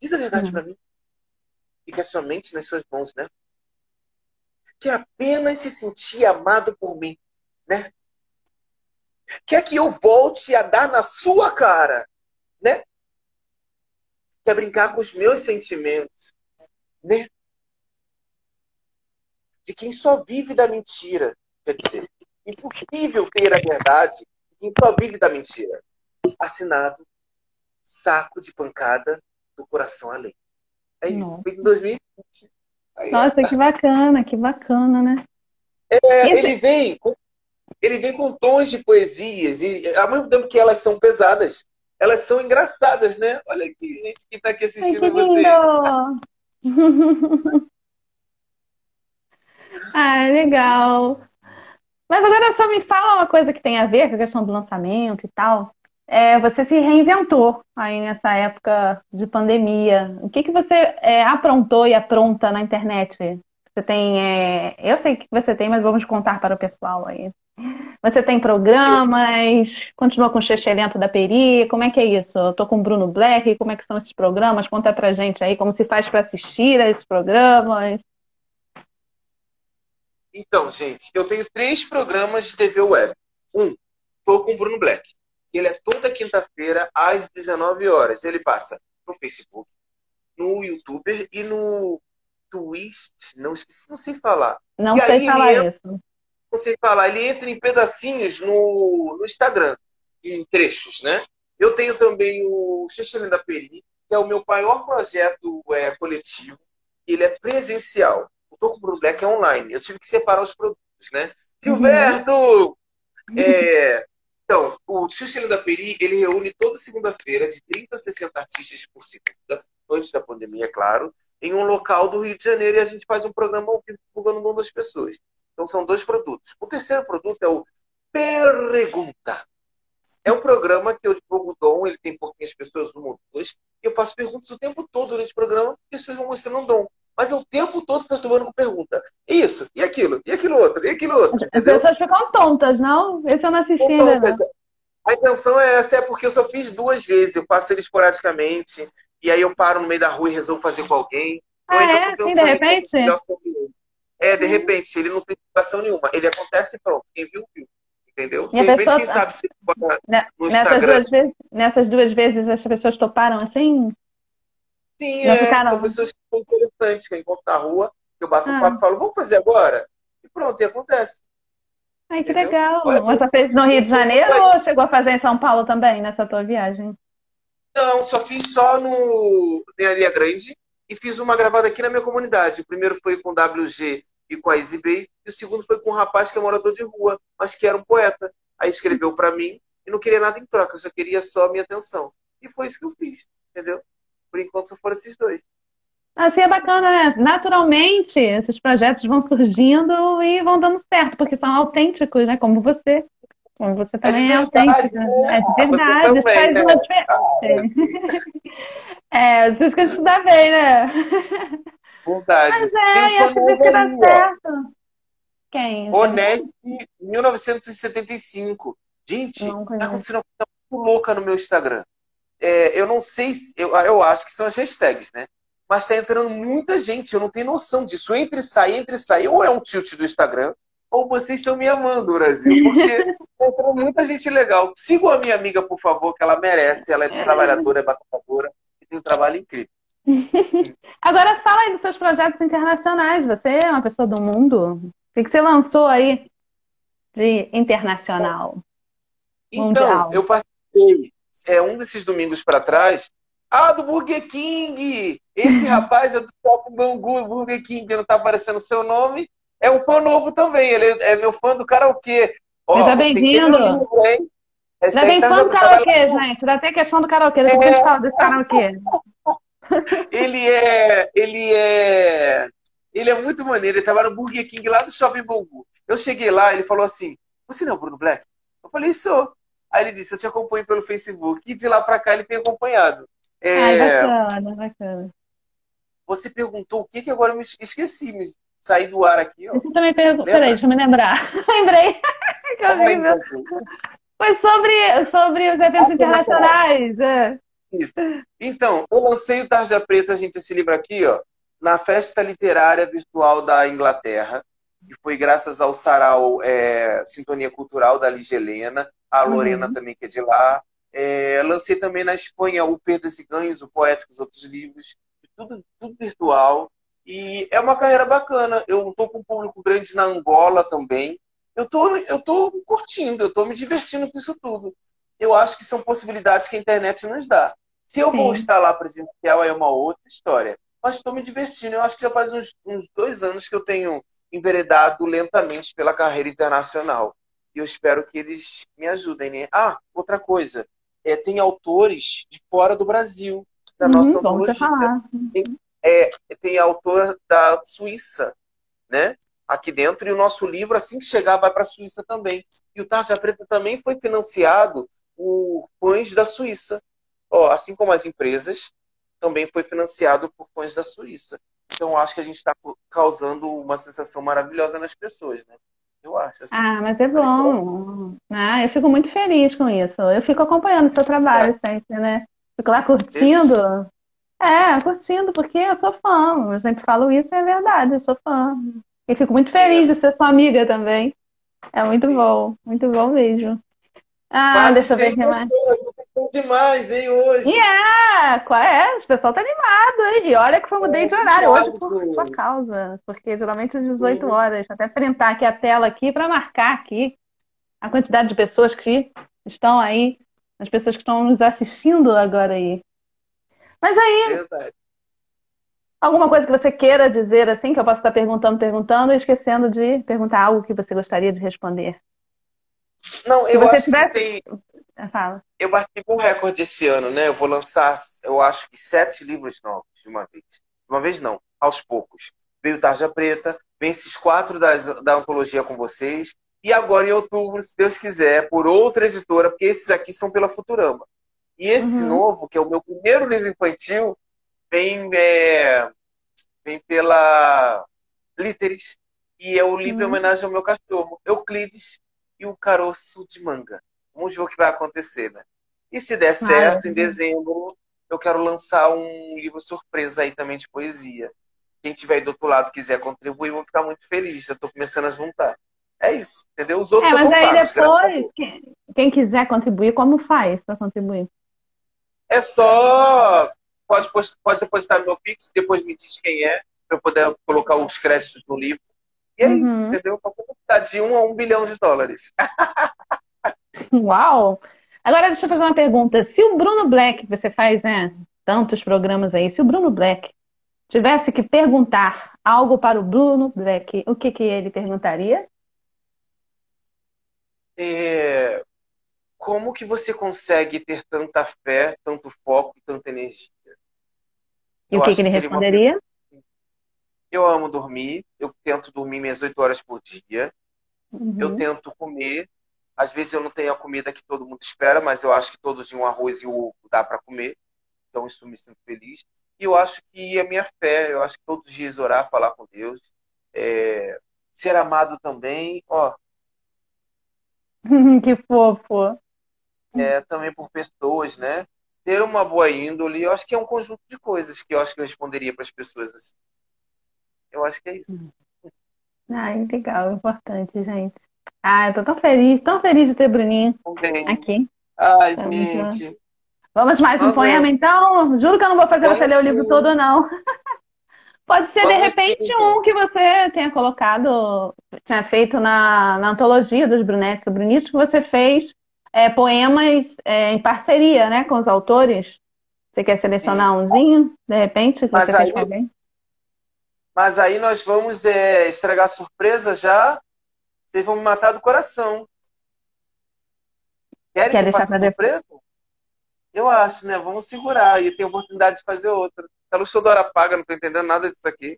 Diz a verdade hum. para mim. Fica somente nas suas mãos, né? Que apenas se sentir amado por mim, né? Quer que eu volte a dar na sua cara, né? Quer brincar com os meus sentimentos, né? De quem só vive da mentira. Quer dizer, impossível ter a verdade quem só vive da mentira. Assinado saco de pancada do coração além. É isso, Nossa. em 2020. Aí, Nossa, que bacana, que bacana, né? É, Esse... ele vem com, ele vem com tons de poesias, e ao mesmo tempo que elas são pesadas, elas são engraçadas, né? Olha aqui, gente que está aqui assistindo Ai, vocês. [LAUGHS] ah, legal. Mas agora só me fala uma coisa que tem a ver com a questão do lançamento e tal é, você se reinventou aí nessa época de pandemia. O que, que você é, aprontou e apronta na internet? Você tem. É... Eu sei que você tem, mas vamos contar para o pessoal aí. Você tem programas? Continua com o Chechelento da Peri? Como é que é isso? Eu tô com o Bruno Black, como é que são esses programas? Conta pra gente aí como se faz para assistir a esses programas. Então, gente, eu tenho três programas de TV web. Um, tô com o Bruno Black ele é toda quinta-feira às 19 horas. Ele passa no Facebook, no YouTube e no Twist. Não esqueci, não sei falar. Não e sei falar entra, isso. Não sei falar. Ele entra em pedacinhos no, no Instagram, em trechos, né? Eu tenho também o Xixelin da Peri, que é o meu maior projeto é, coletivo. Ele é presencial. O Toco Bruno Black é online. Eu tive que separar os produtos, né? Uhum. Gilberto! É, então, o Xuxa da Peri, ele reúne toda segunda-feira, de 30 a 60 artistas por segunda, antes da pandemia, é claro, em um local do Rio de Janeiro e a gente faz um programa ao vivo divulgando o nome das pessoas. Então, são dois produtos. O terceiro produto é o Pergunta. É um programa que eu divulgo o dom, ele tem pouquinhas pessoas, uma ou duas, e eu faço perguntas o tempo todo durante o programa, e vocês vão mostrando um dom mas é o tempo todo perturbando com pergunta. Isso, e aquilo, e aquilo outro, e aquilo outro. As pessoas ficam tontas, não? Esse eu não assisti ainda. A intenção é essa, é porque eu só fiz duas vezes, eu passo ele esporadicamente, e aí eu paro no meio da rua e resolvo fazer com alguém. Ah, é? Assim, de repente? É, de repente, ele não tem explicação nenhuma. Ele acontece e pronto. Quem viu, viu. Entendeu? de repente, quem sabe se no nessas Instagram. Duas vezes, nessas duas vezes as pessoas toparam assim? Sim, é, são pessoas que são interessantes, que eu encontro na rua, que eu bato ah. um papo e falo, vamos fazer agora? E pronto, e acontece. Ai, que Entendeu? legal. Olha, Você fez no Rio de Janeiro ou chegou a fazer em São Paulo também, nessa tua viagem? Não, só fiz só no Areia Grande e fiz uma gravada aqui na minha comunidade. O primeiro foi com o WG e com a Easy Bay, e o segundo foi com um rapaz que é morador de rua, mas que era um poeta. Aí escreveu para mim e não queria nada em troca, eu só queria só a minha atenção. E foi isso que eu fiz, entendeu? Por enquanto só foram esses dois. Assim é bacana, né? Naturalmente, esses projetos vão surgindo e vão dando certo, porque são autênticos, né? Como você. Como você é também é, é autêntico. Né? É de verdade, também, faz né? uma diferença. é, por isso que a gente dá bem, né? Verdade. Mas é, acho que vai certo. Quem? Honeste, 1975. Gente, tá acontecendo louca no meu Instagram. É, eu não sei, se, eu, eu acho que são as hashtags, né? Mas tá entrando muita gente, eu não tenho noção disso. Entre e sai, entre e sai. Ou é um tilt do Instagram, ou vocês estão me amando, Brasil. Porque [LAUGHS] tá entrando muita gente legal. Sigam a minha amiga, por favor, que ela merece. Ela é trabalhadora, é batalhadora e tem um trabalho incrível. [LAUGHS] Agora fala aí dos seus projetos internacionais. Você é uma pessoa do mundo? O que você lançou aí de internacional? Então, mundial? eu participei é, um desses domingos para trás. Ah, do Burger King! Esse [LAUGHS] rapaz é do Shopping Bangu, Burger King, não está aparecendo o seu nome. É um fã novo também, ele é meu fã do karaokê. Seja bem-vindo! Já tem fã do karaokê, gente. Já tem questão do karaokê. Depois é... a gente fala desse karaokê. [LAUGHS] ele é. Ele é. Ele é muito maneiro. Ele tava no Burger King lá do Shopping Bangu. Eu cheguei lá, ele falou assim: Você não é o Bruno Black? Eu falei: Sou. Aí ele disse: Eu te acompanho pelo Facebook. E de lá pra cá ele tem acompanhado. É... Ai, bacana, bacana. Você perguntou o que que agora eu me esqueci, me saí do ar aqui. Ó. Você também perguntou. Peraí, deixa eu me lembrar. [LAUGHS] Lembrei. [LAUGHS] que horrível. Foi sobre, sobre os eventos ah, internacionais. É. Isso. Então, eu lancei o Tarja Preta, gente, esse livro aqui, ó, na Festa Literária Virtual da Inglaterra, e foi graças ao Sarau é, Sintonia Cultural da Ligia Helena, a uhum. Lorena uhum. também, que é de lá. É, lancei também na Espanha o Perdas e Ganhos, o Poéticos, outros livros, tudo, tudo virtual. E é uma carreira bacana. Eu estou com um público grande na Angola também. Eu tô, eu tô curtindo, eu tô me divertindo com isso tudo eu acho que são possibilidades que a internet nos dá. Se eu Sim. vou estar lá presencial, é uma outra história. Mas estou me divertindo. Eu acho que já faz uns, uns, dois anos que eu tenho enveredado lentamente pela carreira internacional. E eu espero que eles me ajudem. Né? Ah, outra coisa. É, tem autores de fora do Brasil, da uhum, nossa antologia. Tem, é, tem autor da Suíça, né? Aqui dentro. E o nosso livro, assim que chegar, vai para a Suíça também. E o Tarja Preta também foi financiado por fãs da Suíça. Ó, assim como as empresas, também foi financiado por fãs da Suíça. Então, acho que a gente está causando uma sensação maravilhosa nas pessoas, né? Eu acho. Assim. Ah, mas é bom. Ah, eu fico muito feliz com isso. Eu fico acompanhando o seu trabalho é. sempre, né? Fico lá curtindo. É, curtindo, porque eu sou fã. Eu sempre falo isso, é verdade, eu sou fã. E fico muito feliz é. de ser sua amiga também. É muito bom, muito bom mesmo. Ah, Quase deixa eu ver aqui mais. demais, hein, hoje. Yeah, qual é? O pessoal tá animado, hein? E olha que eu mudei de horário hoje por sua causa. Porque geralmente às 18 horas. Até printar aqui a tela aqui para marcar aqui a quantidade de pessoas que estão aí, as pessoas que estão nos assistindo agora aí. Mas aí, Verdade. alguma coisa que você queira dizer assim, que eu posso estar perguntando, perguntando e esquecendo de perguntar algo que você gostaria de responder? Não, Se eu acho tiver... que tem. Ah, fala. Eu bati um recorde esse ano, né? Eu vou lançar, eu acho que sete livros novos de uma vez. De uma vez não, aos poucos. Veio Tarja Preta, vem esses quatro das, da antologia com vocês. E agora em outubro, se Deus quiser, por outra editora, porque esses aqui são pela Futurama. E esse uhum. novo, que é o meu primeiro livro infantil, vem, é, vem pela Líteres. E é o livro uhum. em homenagem ao meu cachorro, Euclides, e o caroço de manga. Vamos ver o que vai acontecer, né? E se der certo, em dezembro, eu quero lançar um livro surpresa aí também de poesia. Quem tiver aí do outro lado quiser contribuir, eu vou ficar muito feliz. Já estou começando a juntar. É isso, entendeu? Os outros é, mas aí depois, quem, quem quiser contribuir, como faz para contribuir? É só. Pode, pode depositar no meu Pix, depois me diz quem é, para eu poder colocar os créditos no livro. E é uhum. isso, entendeu? Qualquer de um a um bilhão de dólares. [LAUGHS] Uau! Agora deixa eu fazer uma pergunta. Se o Bruno Black, você faz né, tantos programas aí, se o Bruno Black tivesse que perguntar algo para o Bruno Black, o que, que ele perguntaria? É... Como que você consegue ter tanta fé, tanto foco e tanta energia? E eu o que, que ele responderia? Uma... Eu amo dormir, eu tento dormir minhas oito horas por dia. Uhum. Eu tento comer. Às vezes eu não tenho a comida que todo mundo espera, mas eu acho que todo dia um arroz e um ovo dá para comer. Então isso me sinto feliz. E eu acho que a minha fé, eu acho que todos os dias orar, falar com Deus, é... ser amado também, ó. [LAUGHS] que fofo. é, também por pessoas, né? Ter uma boa índole, eu acho que é um conjunto de coisas que eu acho que eu responderia para as pessoas assim. Eu acho que é isso. Ai, legal, importante, gente. Ah, eu tô tão feliz, tão feliz de ter Bruninho Também. aqui. Ai, Vamos gente. Lá. Vamos mais um poema, então? Juro que eu não vou fazer você ler o livro todo, não. [LAUGHS] Pode ser, Vamos de repente, sim. um que você tenha colocado, tinha feito na, na antologia dos Brunetes ou Brunitos, que você fez é, poemas é, em parceria né, com os autores. Você quer selecionar sim. umzinho, de repente, que Mas você aí... fez com alguém? Mas aí nós vamos é, estragar surpresa já. Vocês vão me matar do coração. Querem Quer que faça surpresa? Eu acho, né? Vamos segurar e tem oportunidade de fazer outra. A luz toda hora paga, não tô entendendo nada disso aqui.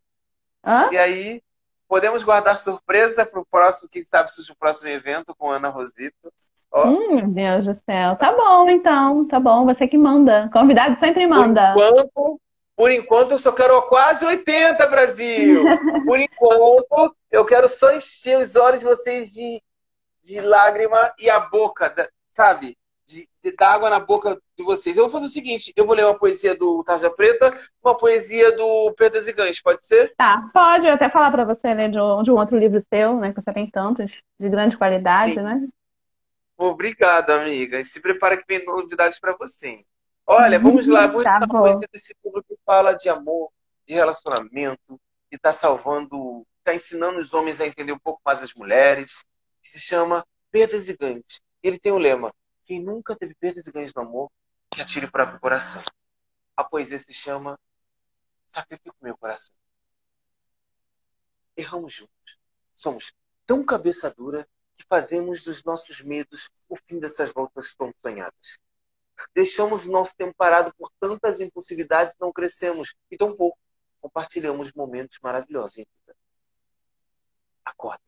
Hã? E aí, podemos guardar surpresa para o próximo, quem sabe surge o próximo evento com Ana Rosito. Oh. Hum, meu Deus do céu. Tá bom, então. Tá bom, você que manda. Convidado sempre manda. Por enquanto, por enquanto, eu só quero quase 80, Brasil. [LAUGHS] Por enquanto, eu quero só encher os olhos de vocês de, de lágrima e a boca, sabe? De, de, dar água na boca de vocês. Eu vou fazer o seguinte: eu vou ler uma poesia do Tarja Preta, uma poesia do Pedro Zigães, pode ser? Tá, pode. Eu até falar para você ler de um, de um outro livro seu, né? Que você tem tantos, de grande qualidade, Sim. né? Obrigado, amiga. E se prepara que vem novidades para você. Olha, vamos lá, vamos tá lá desse livro que fala de amor, de relacionamento, que está salvando, está ensinando os homens a entender um pouco mais as mulheres, que se chama Perdas e Ganhos. Ele tem o um lema: quem nunca teve perdas e ganhos no amor, que atire o próprio coração. A poesia se chama Sacrifico meu coração. Erramos juntos. Somos tão cabeça dura que fazemos dos nossos medos o fim dessas voltas tão sonhadas. Deixamos o nosso tempo parado por tantas impulsividades não crescemos. E tão pouco compartilhamos momentos maravilhosos em vida. Acorda.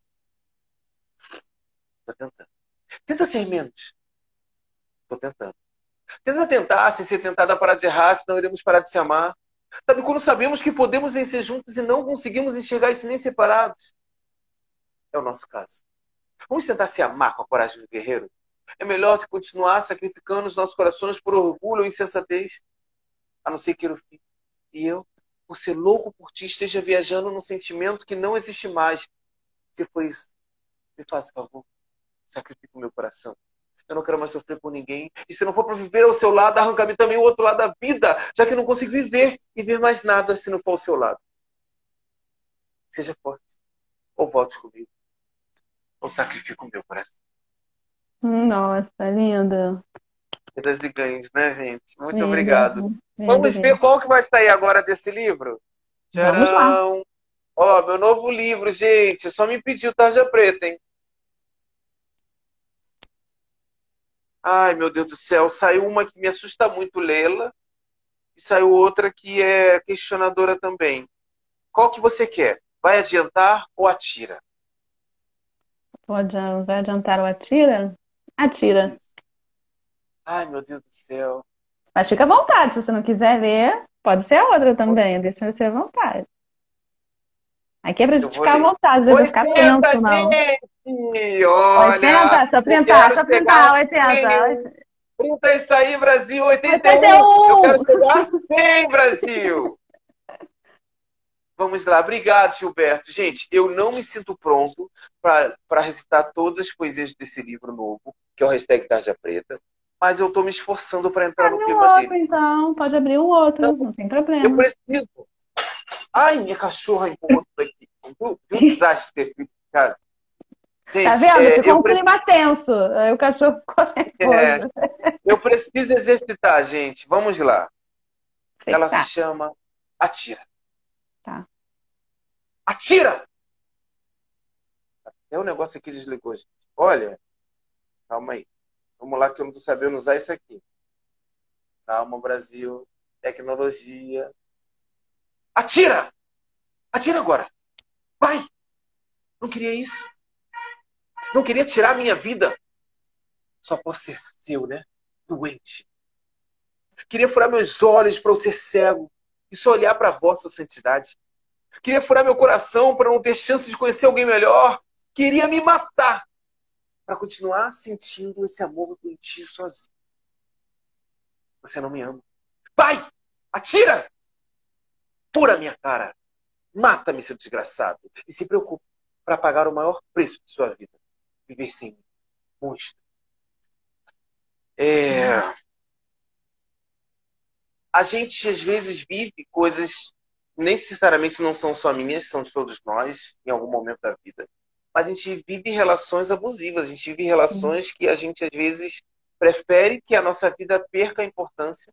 Estou tentando. Tenta ser menos. Estou tentando. Tenta tentar, sem ser tentada, parar de errar, senão iremos parar de se amar. Sabe quando sabemos que podemos vencer juntos e não conseguimos enxergar isso nem separados? É o nosso caso. Vamos tentar se amar com a coragem do guerreiro? É melhor que continuar sacrificando os nossos corações por orgulho ou insensatez, a não ser que fim. E eu, por ser louco por ti, esteja viajando num sentimento que não existe mais. Se for isso, me faça favor, sacrifique o meu coração. Eu não quero mais sofrer por ninguém. E se não for para viver ao seu lado, arranca-me também o outro lado da vida, já que não consigo viver e ver mais nada se não for ao seu lado. Seja forte, ou volte comigo, ou sacrifique o meu coração. Nossa, lindo. Perdas e ganhos, né, gente? Muito lindo, obrigado. Lindo, Vamos ver qual que vai sair agora desse livro? Tcharam! Ó, meu novo livro, gente. Só me pediu tarja preta, hein? Ai, meu Deus do céu. Saiu uma que me assusta muito lê-la. E saiu outra que é questionadora também. Qual que você quer? Vai adiantar ou atira? Pode, vai adiantar ou atira? Atira. Ai, meu Deus do céu. Mas fica à vontade, se você não quiser ler, pode ser a outra também, deixa você à vontade. Aqui é pra gente ficar à vontade, não ficar tenso, não. Gente, olha, 80, só printar, só printar, 80. Printa isso aí, Brasil, 81. 81. Eu quero chegar 100, Brasil. Vamos lá, obrigado, Gilberto. Gente, eu não me sinto pronto para recitar todas as poesias desse livro novo, que é o hashtag Tarja Preta, mas eu estou me esforçando para entrar Abre no clima outro, dele. Então, pode abrir um outro, então, não tem problema. Eu preciso. Ai, minha cachorra encontrou aqui. Viu um desastre ter feito em casa. Gente, tá vendo? É, Ficou um pre... clima tenso. Aí o cachorro [LAUGHS] é, Eu preciso exercitar, gente. Vamos lá. Ela se chama Atira. Tá. Atira! Até o negócio aqui desligou, gente. Olha, calma aí. Vamos lá que eu não tô sabendo usar isso aqui. Calma, Brasil. Tecnologia. Atira! Atira agora! Vai! Não queria isso. Não queria tirar a minha vida. Só por ser seu, né? Doente. Queria furar meus olhos para eu ser cego e só olhar para a vossa santidade. Queria furar meu coração para não ter chance de conhecer alguém melhor. Queria me matar para continuar sentindo esse amor doentio sozinho. Você não me ama. Vai! Atira! Pura minha cara! Mata-me, seu desgraçado! E se preocupe para pagar o maior preço de sua vida. Viver sem mim. Monstro. É... A gente, às vezes, vive coisas necessariamente não são só minhas, são de todos nós, em algum momento da vida. Mas a gente vive relações abusivas, a gente vive relações que a gente, às vezes, prefere que a nossa vida perca a importância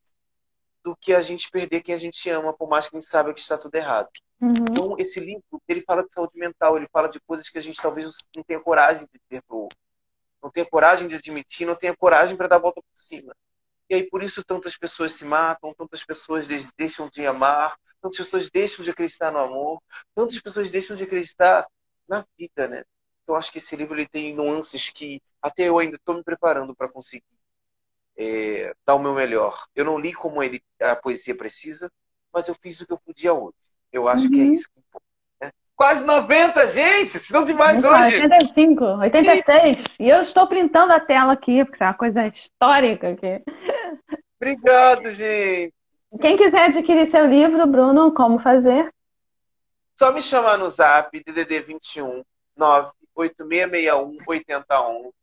do que a gente perder quem a gente ama, por mais que a gente saiba que está tudo errado. Uhum. Então, esse livro, ele fala de saúde mental, ele fala de coisas que a gente talvez não tenha coragem de ter pro outro. Não tenha coragem de admitir, não tenha coragem para dar a volta por cima. E aí, por isso, tantas pessoas se matam, tantas pessoas deixam de amar, tantas pessoas deixam de acreditar no amor, tantas pessoas deixam de acreditar na vida, né? Então, acho que esse livro ele tem nuances que até eu ainda estou me preparando para conseguir é, dar o meu melhor. Eu não li como ele, a poesia precisa, mas eu fiz o que eu podia hoje. Eu acho uhum. que é uhum. isso que importa. Quase 90, gente! Se não demais hoje! 85, 86. E... e eu estou printando a tela aqui, porque é uma coisa histórica aqui. Obrigado, gente! Quem quiser adquirir seu livro, Bruno, como fazer? Só me chamar no zap, DDD 21 98661 8011.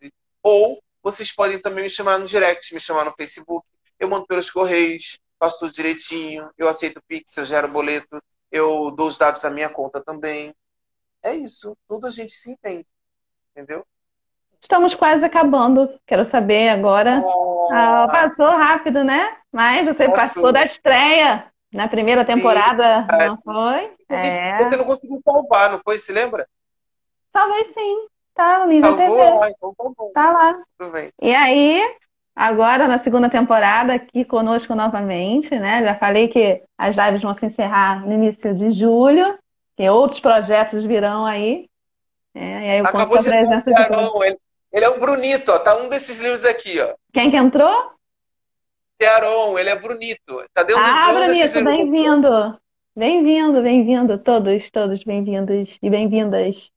Ou vocês podem também me chamar no direct, me chamar no Facebook. Eu mando pelos correios, faço tudo direitinho. Eu aceito Pix, eu gero boleto, eu dou os dados da minha conta também. É isso. Tudo a gente se entende. Entendeu? Estamos quase acabando. Quero saber agora. Oh. Ah, passou rápido, né? Mas você passou. participou da estreia na primeira temporada, sim. não foi? É. Você não conseguiu salvar, não foi? Se lembra? Talvez sim. Tá no Ninja TV. Lá, então tá, bom. tá lá. Tudo bem. E aí, agora na segunda temporada, aqui conosco novamente, né? Já falei que as lives vão se encerrar no início de julho, que outros projetos virão aí. É, e aí eu Acabou de de não, ele, ele é um Brunito, ó. Tá um desses livros aqui, ó. Quem que entrou? Tearon, ele é Brunito. Tá dentro ah, Brunito, bem-vindo. Bem-vindo, bem-vindo, todos, todos bem-vindos e bem-vindas.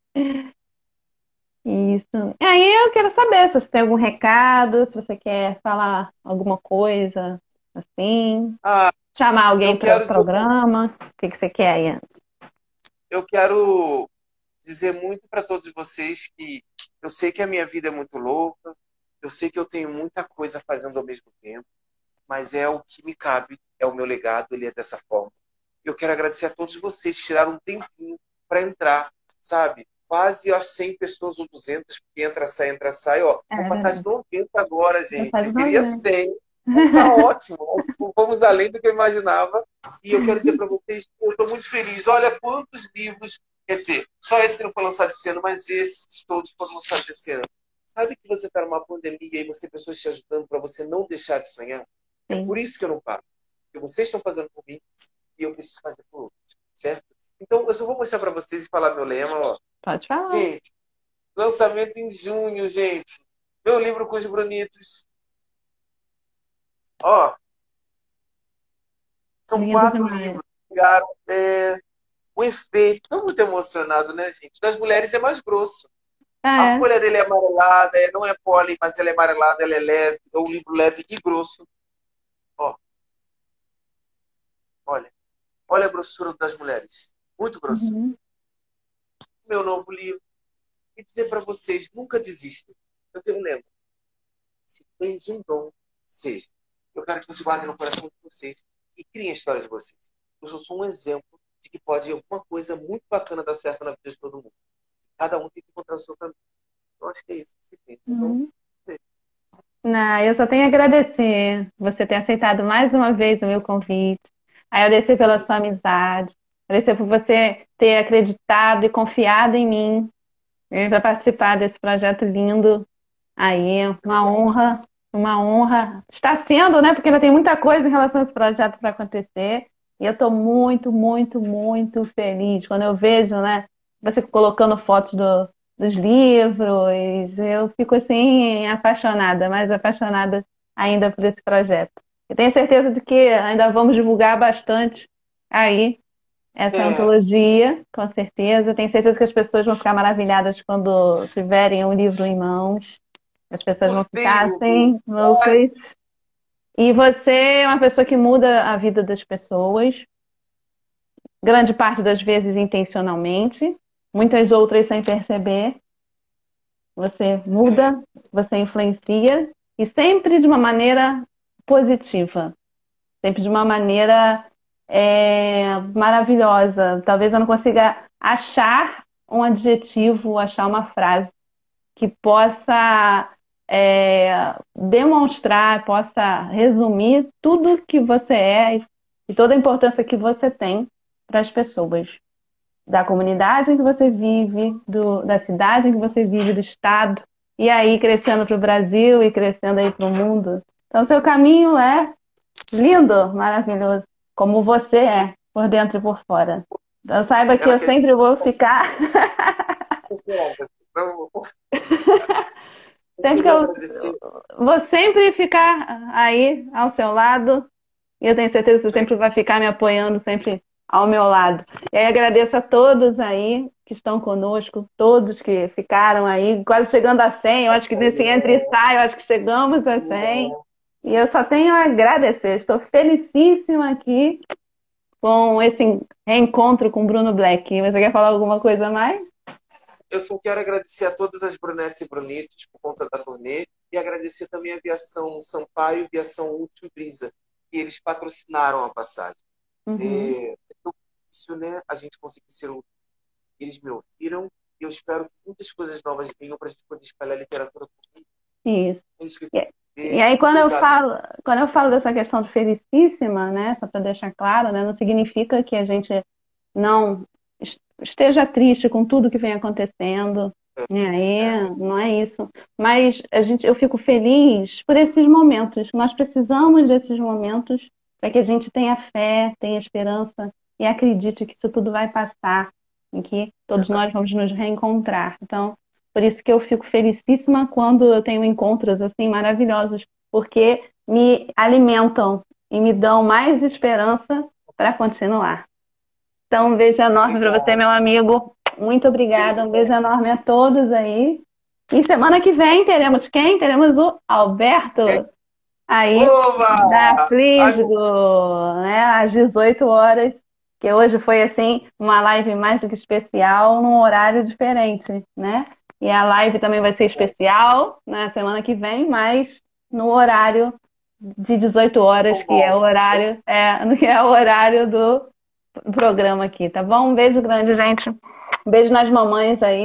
Isso. E aí eu quero saber se você tem algum recado, se você quer falar alguma coisa assim, ah, chamar alguém para o programa. O que, que você quer aí? Eu quero dizer muito para todos vocês que eu sei que a minha vida é muito louca, eu sei que eu tenho muita coisa fazendo ao mesmo tempo, mas é o que me cabe, é o meu legado, ele é dessa forma. Eu quero agradecer a todos vocês que tiraram um tempinho para entrar, sabe? Quase as 100 pessoas ou 200, porque entra, sai, entra, sai, ó. É, Vou passar de 90 agora, gente. Eu queria 100. [LAUGHS] Tá ótimo. Vamos além do que eu imaginava. E eu quero dizer para vocês que eu estou muito feliz. Olha quantos livros, quer dizer, só esse que não foi lançado esse ano, mas esses todos foram lançados esse ano. Sabe que você está numa pandemia e você tem pessoas te ajudando para você não deixar de sonhar? É. É por isso que eu não paro. Porque vocês estão fazendo por mim e eu preciso fazer por outros, certo? Então, eu só vou mostrar para vocês e falar meu lema, ó. Pode falar. Gente, lançamento em junho, gente. Meu livro com os Brunitos. Ó. São Lindo quatro demais. livros. É, o efeito, estou muito emocionado, né, gente? Das mulheres é mais grosso. Ah, a é. folha dele é amarelada, é, não é poli, mas ela é amarelada, ela é leve, é um livro leve e grosso. Ó. Olha. Olha a grossura das mulheres. Muito grosso. Uhum meu novo livro e dizer para vocês: nunca desistam. Eu tenho um lema: se tens um dom, seja. Eu quero que vocês guardem no coração de vocês e criem a história de vocês. Eu sou um exemplo de que pode alguma coisa muito bacana dar certo na vida de todo mundo. Cada um tem que encontrar o seu caminho. Eu acho que é isso. Uhum. Não, eu só tenho a agradecer você ter aceitado mais uma vez o meu convite. Agradecer pela sua amizade. Agradecer por você ter acreditado e confiado em mim para participar desse projeto lindo aí. Uma honra, uma honra. Está sendo, né? Porque ainda tem muita coisa em relação a esse projeto para acontecer. E eu estou muito, muito, muito feliz quando eu vejo, né? Você colocando fotos do, dos livros. Eu fico assim apaixonada, mais apaixonada ainda por esse projeto. Eu tenho certeza de que ainda vamos divulgar bastante aí essa é. antologia, com certeza. Tenho certeza que as pessoas vão ficar maravilhadas quando tiverem um livro em mãos. As pessoas vão ficar assim, loucas. E você é uma pessoa que muda a vida das pessoas, grande parte das vezes intencionalmente, muitas outras sem perceber. Você muda, você influencia e sempre de uma maneira positiva, sempre de uma maneira é, maravilhosa. Talvez eu não consiga achar um adjetivo, achar uma frase que possa é, demonstrar, possa resumir tudo que você é e toda a importância que você tem para as pessoas. Da comunidade em que você vive, do, da cidade em que você vive, do estado, e aí crescendo para o Brasil e crescendo aí para o mundo. Então, seu caminho é lindo, maravilhoso, como você é, por dentro e por fora. Então, saiba que eu sempre vou ficar. [LAUGHS] Sempre que eu vou sempre ficar aí ao seu lado. E eu tenho certeza que você sempre vai ficar me apoiando, sempre ao meu lado. E aí agradeço a todos aí que estão conosco, todos que ficaram aí, quase chegando a 100. Eu acho que nesse entre e sai, eu acho que chegamos a 100. E eu só tenho a agradecer. Estou felicíssima aqui com esse reencontro com Bruno Black. Você quer falar alguma coisa mais? Eu só quero agradecer a todas as brunetes e brunitos por conta da turnê e agradecer também a Aviação Sampaio e a Aviação Útil Brisa, que eles patrocinaram a passagem. Uhum. É, é difícil, né? A gente conseguir ser um. Eles me ouviram e eu espero que muitas coisas novas venham para a gente poder espalhar a literatura por Isso. É isso que eu e aí quando eu falo, quando eu falo dessa questão de felicíssima, né, só para deixar claro, né, não significa que a gente não esteja triste com tudo que vem acontecendo, né, aí não é isso. Mas a gente, eu fico feliz por esses momentos. Nós precisamos desses momentos para que a gente tenha fé, tenha esperança e acredite que isso tudo vai passar, e que todos nós vamos nos reencontrar. Então, por isso que eu fico felicíssima quando eu tenho encontros assim maravilhosos, porque me alimentam e me dão mais esperança para continuar. Então, um beijo enorme para você, meu amigo. Muito obrigada. Um beijo enorme a todos aí. E semana que vem teremos quem? Teremos o Alberto aí Oba! da Flisgo, né? Às 18 horas. Que hoje foi assim uma live mais do que especial, num horário diferente, né? E a live também vai ser especial na semana que vem, mas no horário de 18 horas, que é o horário, é, [LAUGHS] que é o horário do programa aqui, tá bom? Um beijo grande, gente. Um beijo nas mamães aí.